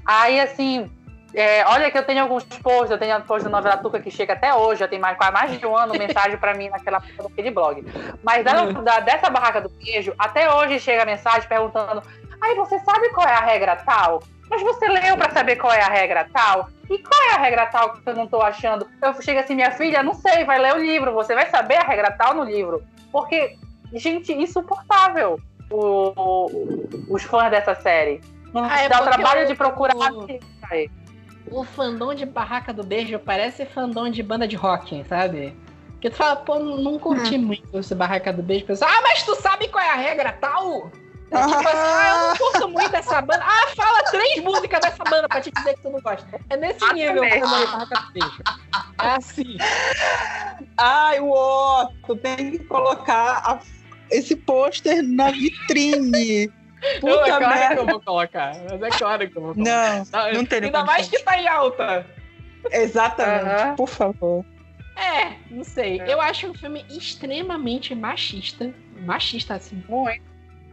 Aí, assim, é, olha que eu tenho alguns posts, eu tenho a post da novela Tuca que chega até hoje, já tem mais, mais de um ano mensagem para mim naquela daquele blog. Mas da, uhum. da, dessa barraca do queijo, até hoje chega mensagem perguntando: aí você sabe qual é a regra tal? Mas você leu para saber qual é a regra tal? E qual é a regra tal que eu não tô achando? Eu chego assim, minha filha, não sei, vai ler o livro, você vai saber a regra tal no livro. Porque, gente, insuportável o, o, os fãs dessa série. Não ah, é dá o trabalho de procurar. O, o fandom de Barraca do Beijo parece fandom de banda de rock, sabe? Que tu fala, pô, não curti hum. muito esse Barraca do Beijo. Pessoal, ah, mas tu sabe qual é a regra tal? É tipo assim, ah, eu não curto muito essa banda. Ah, fala três músicas dessa banda pra te dizer que tu não gosta. É nesse ah, nível que eu Beijo. É assim. Ai, o tu tem que colocar a, esse pôster na vitrine. Puta não, é claro merda. que eu vou colocar. Mas é claro que eu vou colocar. Não, tá, não tem Ainda mais que tá em alta. Exatamente, uhum. por favor. É, não sei. É. Eu acho um filme extremamente machista. Machista, assim. Muito.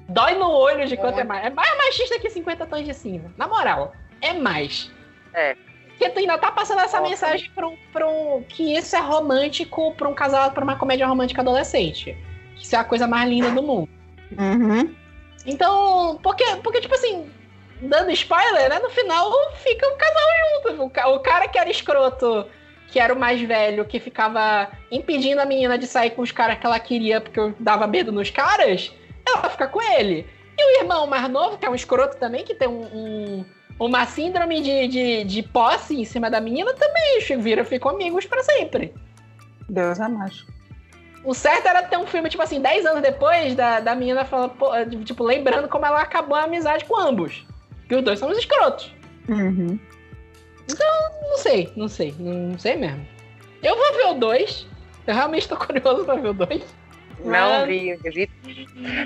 Dói no olho de quanto é mais. É mais machista que 50 tons de cinza. Na moral, é mais. É. Porque tu ainda tá passando essa Nossa. mensagem pra um, pra um, que isso é romântico pra um casal, pra uma comédia romântica adolescente. Que isso é a coisa mais linda do mundo. Uhum. Então, porque, porque, tipo assim, dando spoiler, né? No final fica o casal junto. O cara que era escroto, que era o mais velho, que ficava impedindo a menina de sair com os caras que ela queria porque eu dava medo nos caras, ela fica com ele. E o irmão mais novo, que é um escroto também, que tem um, um uma síndrome de, de, de, posse em cima da menina, também vira ficam amigos para sempre. Deus é mais. O certo era ter um filme, tipo assim, 10 anos depois da, da menina falando, tipo, lembrando como ela acabou a amizade com ambos. Que os dois são os escrotos. Uhum. Então, não sei, não sei, não sei mesmo. Eu vou ver o 2. Eu realmente tô curioso pra ver o 2. Não vi, eu vi.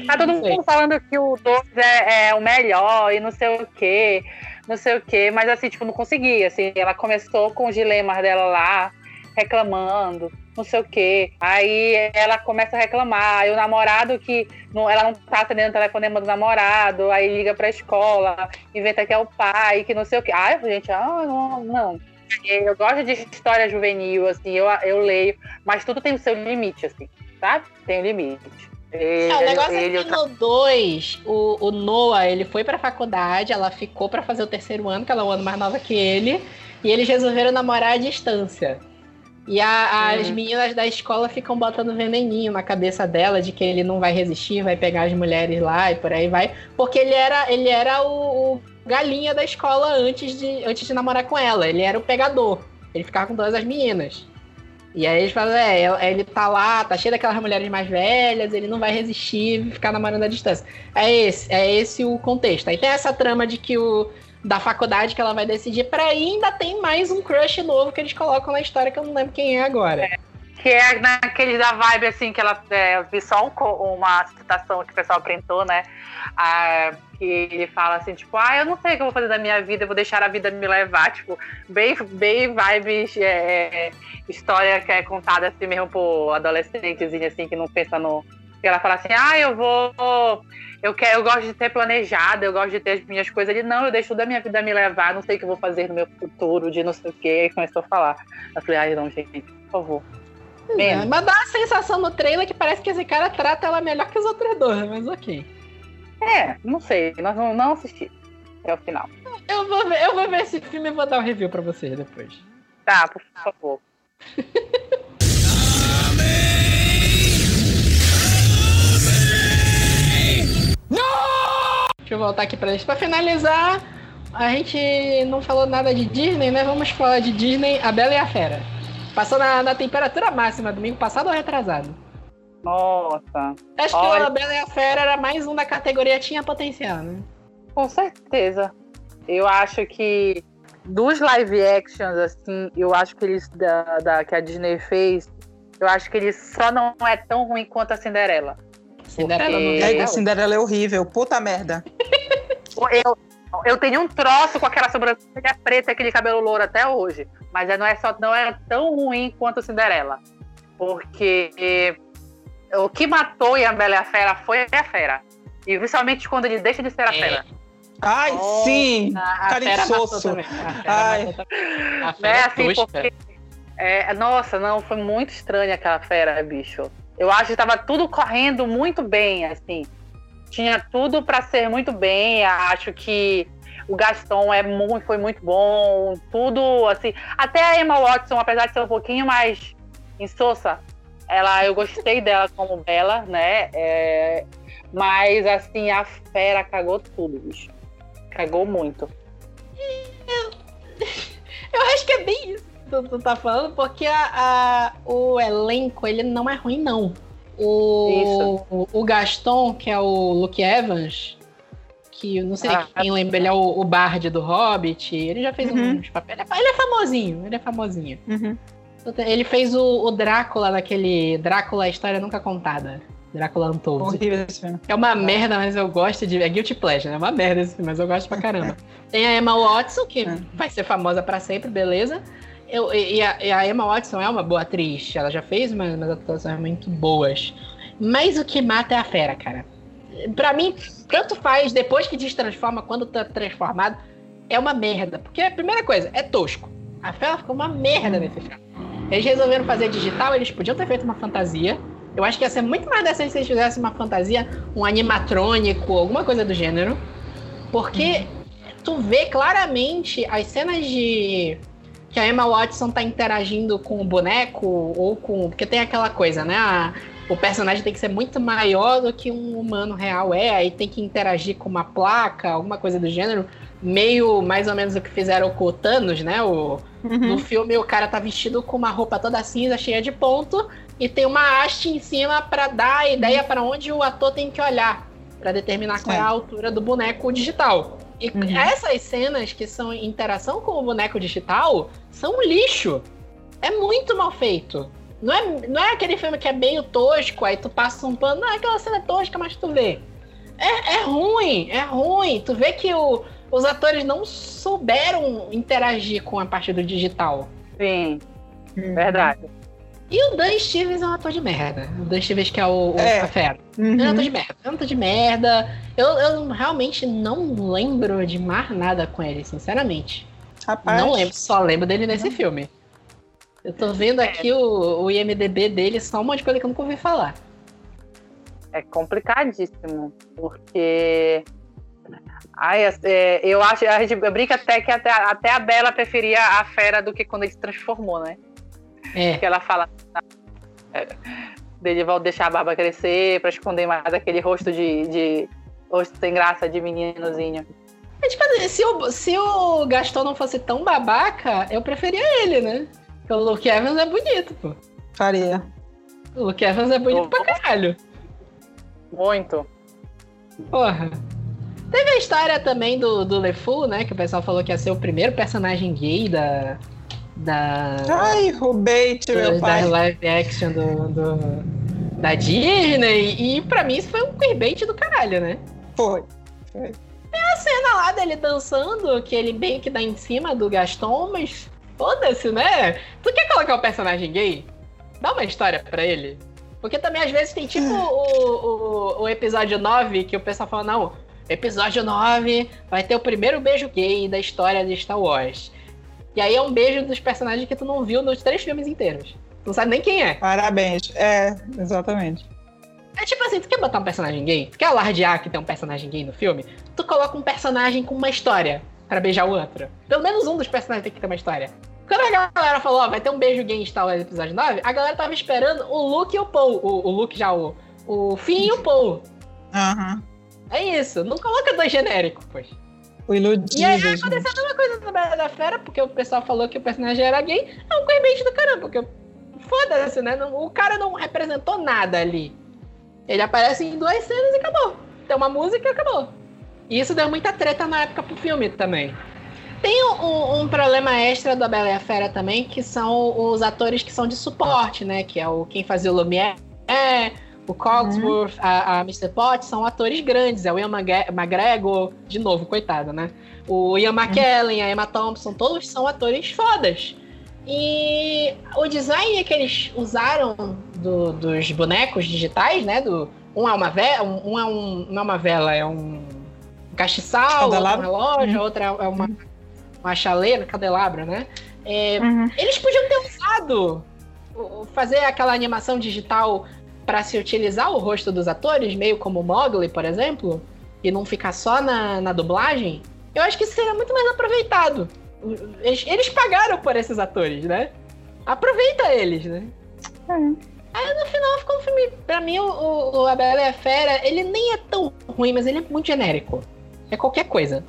Tá todo mundo falando que o 2 é, é, o melhor e não sei o quê, não sei o quê, mas assim, tipo, não consegui. Assim, ela começou com os dilemas dela lá, reclamando não sei o quê. Aí ela começa a reclamar. Aí o namorado que não, ela não tá atendendo o telefonema do namorado, aí liga pra escola, inventa que é o pai, que não sei o quê. Ai, gente, ah, não, não. Eu gosto de história juvenil, assim, eu, eu leio, mas tudo tem o seu limite, assim, sabe? Tem limite. Ele, é, o negócio ele, é que no 2, o, o Noah, ele foi pra faculdade, ela ficou para fazer o terceiro ano, que ela é um ano mais nova que ele, e eles resolveram namorar à distância. E a, as uhum. meninas da escola ficam botando veneninho na cabeça dela de que ele não vai resistir, vai pegar as mulheres lá e por aí vai. Porque ele era, ele era o, o galinha da escola antes de, antes de namorar com ela. Ele era o pegador. Ele ficava com todas as meninas. E aí eles falam, é, ele tá lá, tá cheio daquelas mulheres mais velhas, ele não vai resistir ficar namorando à distância. É esse, é esse o contexto. Aí tem essa trama de que o, da faculdade que ela vai decidir, para ainda tem mais um crush novo que eles colocam na história que eu não lembro quem é agora. É, que é naquele da vibe assim que ela é, eu vi só um, uma citação que o pessoal printou, né? Ah, que ele fala assim, tipo, ah, eu não sei o que eu vou fazer da minha vida, eu vou deixar a vida me levar, tipo, bem, bem vibes, é, história que é contada assim mesmo por adolescentezinho, assim, que não pensa no. E ela fala assim, ah, eu vou eu quero, eu gosto de ter planejado, eu gosto de ter as minhas coisas. Ele, não, eu deixo da minha vida me levar, não sei o que eu vou fazer no meu futuro, de não sei o que. Aí começou a falar. Eu falei, ai, não, gente, por favor. É, mas dá a sensação no trailer que parece que esse cara trata ela melhor que os outros dois, mas ok. É, não sei, nós não, não assisti até o final. Eu vou ver, eu vou ver esse filme e vou dar um review pra vocês depois. Tá, por favor. Deixa eu voltar aqui pra gente. Pra finalizar, a gente não falou nada de Disney, né? Vamos falar de Disney, A Bela e a Fera. Passou na, na temperatura máxima, domingo passado ou retrasado? Nossa. Acho Olha... que a Bela e a Fera era mais um da categoria tinha potencial, né? Com certeza. Eu acho que dos live actions, assim, eu acho que eles da, da, que a Disney fez, eu acho que ele só não é tão ruim quanto a Cinderela. Cinderela porque... não A Cinderela é horrível, puta merda. Eu, eu tenho um troço com aquela sobrancelha preta e aquele cabelo louro até hoje. mas não é só não é tão ruim quanto Cinderela. Porque o que matou em A Bela e a Fera foi a fera. E principalmente quando ele deixa de ser a é. fera. Ai, oh, sim! Carinhoso. Ai. A fera é assim, porque, é, nossa, não, foi muito estranha aquela fera, bicho. Eu acho que estava tudo correndo muito bem, assim. Tinha tudo para ser muito bem. Acho que o Gaston é muito, foi muito bom. Tudo, assim. Até a Emma Watson, apesar de ser um pouquinho mais insossa, ela, eu gostei dela como Bela, né? É, mas, assim, a fera cagou tudo, bicho. Cagou muito. Eu, eu acho que é bem isso tu, tu tá falando, porque a, a, o elenco, ele não é ruim, não. O, o, o, Gaston, que é o Luke Evans, que não sei ah, quem lembra, ele é o, o Bard do Hobbit, ele já fez uhum. uns papéis. Ele é famosinho, ele é famosinho. Uhum. Ele fez o, o Drácula naquele Drácula, a História Nunca Contada. Drácula Untold. Filme. É uma merda, mas eu gosto de. É Guilty Pleasure, né? É uma merda esse filme, mas eu gosto pra caramba. Tem a Emma Watson, que é. vai ser famosa pra sempre, beleza. Eu, e, a, e, a, Emma Watson é uma boa atriz. Ela já fez umas, umas atuações muito boas. Mas o que mata é a fera, cara. Pra mim, tanto faz depois que destransforma, quando tá transformado, é uma merda. Porque primeira coisa, é tosco. A fera ficou uma merda nesse filme. Eles resolveram fazer digital, eles podiam ter feito uma fantasia. Eu acho que ia ser muito mais decente se eles fizessem uma fantasia, um animatrônico, alguma coisa do gênero. Porque tu vê claramente as cenas de que a Emma Watson tá interagindo com o boneco ou com. Porque tem aquela coisa, né? A, o personagem tem que ser muito maior do que um humano real é, aí tem que interagir com uma placa, alguma coisa do gênero, meio mais ou menos o que fizeram com o Thanos, né? O, uhum. No filme o cara tá vestido com uma roupa toda cinza, cheia de ponto, e tem uma haste em cima para dar a ideia uhum. para onde o ator tem que olhar, para determinar qual é a altura do boneco digital. E uhum. essas cenas que são interação com o boneco digital são um lixo. É muito mal feito. Não é, não é aquele filme que é meio tosco, aí tu passa um pano, não, é aquela cena é tosca, mas tu vê. É, é ruim, é ruim. Tu vê que o, os atores não souberam interagir com a parte do digital. Sim, uhum. verdade. E o Dan Stevens é um ator de merda. O Dan Stevens, que é o, o é. a fera. Uhum. É um ator de merda. É um ator de merda. Eu, eu realmente não lembro de mais nada com ele, sinceramente. Rapaz. Não lembro, só lembro dele nesse uhum. filme. Eu tô vendo é. aqui o, o IMDB dele, só um monte de coisa que eu nunca ouvi falar. É complicadíssimo, porque. Ai, é, eu acho, a gente brinca até que até, até a Bela preferia a fera do que quando ele se transformou, né? É. Que ela fala é, dele vai deixar a barba crescer para esconder mais aquele rosto de, de rosto sem graça de meninozinho. É, tipo, se o, se o Gaston não fosse tão babaca, eu preferia ele, né? Porque o Luke Evans é bonito, pô. Faria. O Luke Evans é bonito oh. pra caralho. Muito. Porra. Teve a história também do, do LeFou, né? Que o pessoal falou que ia ser o primeiro personagem gay da, da. Ai, meu pai. Da live action do, do, da Disney. E pra mim isso foi um queerbait do caralho, né? Foi. Foi. Tem a cena lá dele dançando, que ele bem que dá em cima do Gaston, mas foda-se, né? Tu quer colocar o personagem gay? Dá uma história pra ele. Porque também às vezes tem tipo o, o, o episódio 9 que o pessoal fala, não, episódio 9 vai ter o primeiro beijo gay da história de Star Wars. E aí é um beijo dos personagens que tu não viu nos três filmes inteiros. Tu não sabe nem quem é. Parabéns. É, exatamente. É tipo assim, tu quer botar um personagem gay? Tu quer alardear que tem um personagem gay no filme? Tu coloca um personagem com uma história para beijar o outro. Pelo menos um dos personagens tem que ter uma história. Quando a galera falou, ó, vai ter um beijo gay em Star Wars episódio 9, a galera tava esperando o Luke e o Paul. O, o Luke já, o, o Finn e o Paul. Aham. Uhum. É isso, não coloca dois genéricos, pois. O iludido. E aí aconteceu a mesma coisa no Bela da Fera, porque o pessoal falou que o personagem era gay. É um coibente do caramba, porque foda-se, né? O cara não representou nada ali. Ele aparece em duas cenas e acabou. Tem uma música e acabou. E isso deu muita treta na época pro filme também. Tem um, um, problema extra da Bela e a Fera também, que são os atores que são de suporte, né? Que é o quem fazia o Lumière, o Cogsworth, uhum. a, a Mr. Potts são atores grandes. É o Ian McGregor, de novo, coitado, né? O Ian uhum. McKellen, a Emma Thompson, todos são atores fodas. E o design que eles usaram do, dos bonecos digitais, né? Do, um é uma vela, um, é um, não é uma vela, é um castiçal, outro é um relógio, uhum. outra é uma, uma chaleira, candelabro, né? É, uhum. Eles podiam ter usado fazer aquela animação digital para se utilizar o rosto dos atores, meio como o Mogli, por exemplo, e não ficar só na, na dublagem, eu acho que seria muito mais aproveitado. Eles, eles pagaram por esses atores, né? Aproveita eles, né? É. Aí no final ficou um filme. Pra mim, o, o A Bela e a Fera, ele nem é tão ruim, mas ele é muito genérico. É qualquer coisa.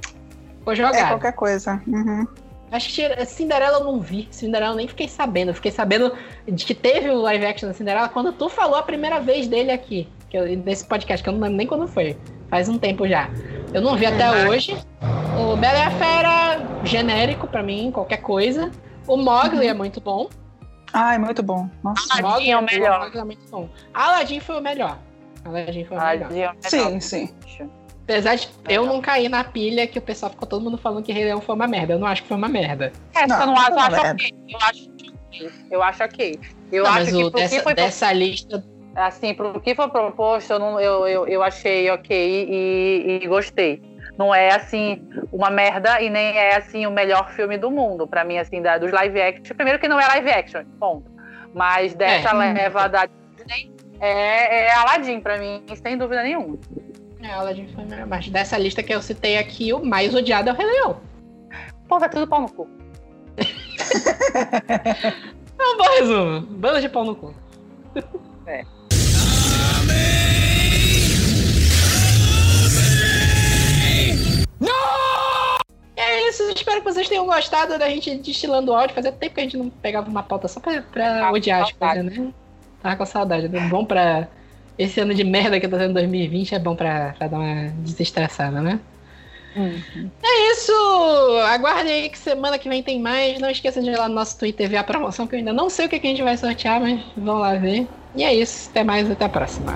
Vou jogar. É qualquer coisa. Uhum. Acho que Cinderela eu não vi. Cinderela eu nem fiquei sabendo. Eu fiquei sabendo de que teve o live action da Cinderela quando tu falou a primeira vez dele aqui. Que eu, nesse podcast, que eu não lembro nem quando foi. Faz um tempo já. Eu não vi até hoje. O Bela e a Fera, genérico para mim, qualquer coisa. O Mogli uhum. é muito bom. Ah, é muito bom. Nossa, Aladdin é o melhor. É muito bom. Aladdin foi o melhor. Aladdin foi o melhor. É o melhor. Sim, sim. Apesar de eu não cair na pilha que o pessoal ficou todo mundo falando que Rei Leão foi uma merda. Eu não acho que foi uma merda. É, não, eu não acho, eu acho ok. Eu acho ok. Eu acho ok. Eu não, acho que o, dessa, foi dessa lista. Assim, pro que foi proposto, eu, não, eu, eu, eu achei ok e, e gostei não é assim uma merda e nem é assim o melhor filme do mundo para mim assim da, dos live action primeiro que não é live action ponto mas dessa é. leva da Disney é, é Aladdin para mim sem dúvida nenhuma é, Aladdin foi melhor. Mas dessa lista que eu citei aqui, o mais odiado é o Rei Leão. Pô, vai tudo pau no cu. é um bom resumo. Banda de pau no cu. É. É isso, espero que vocês tenham gostado da gente destilando áudio. Fazia tempo que a gente não pegava uma pauta só pra, pra odiar as coisas, né? Tava com saudade. Né? Bom pra esse ano de merda que tá sendo 2020 é bom pra, pra dar uma desestressada, né? Uhum. É isso! Aguardem aí que semana que vem tem mais. Não esqueçam de ir lá no nosso Twitter ver a promoção, que eu ainda não sei o que, que a gente vai sortear, mas vão lá ver. E é isso. Até mais, até a próxima.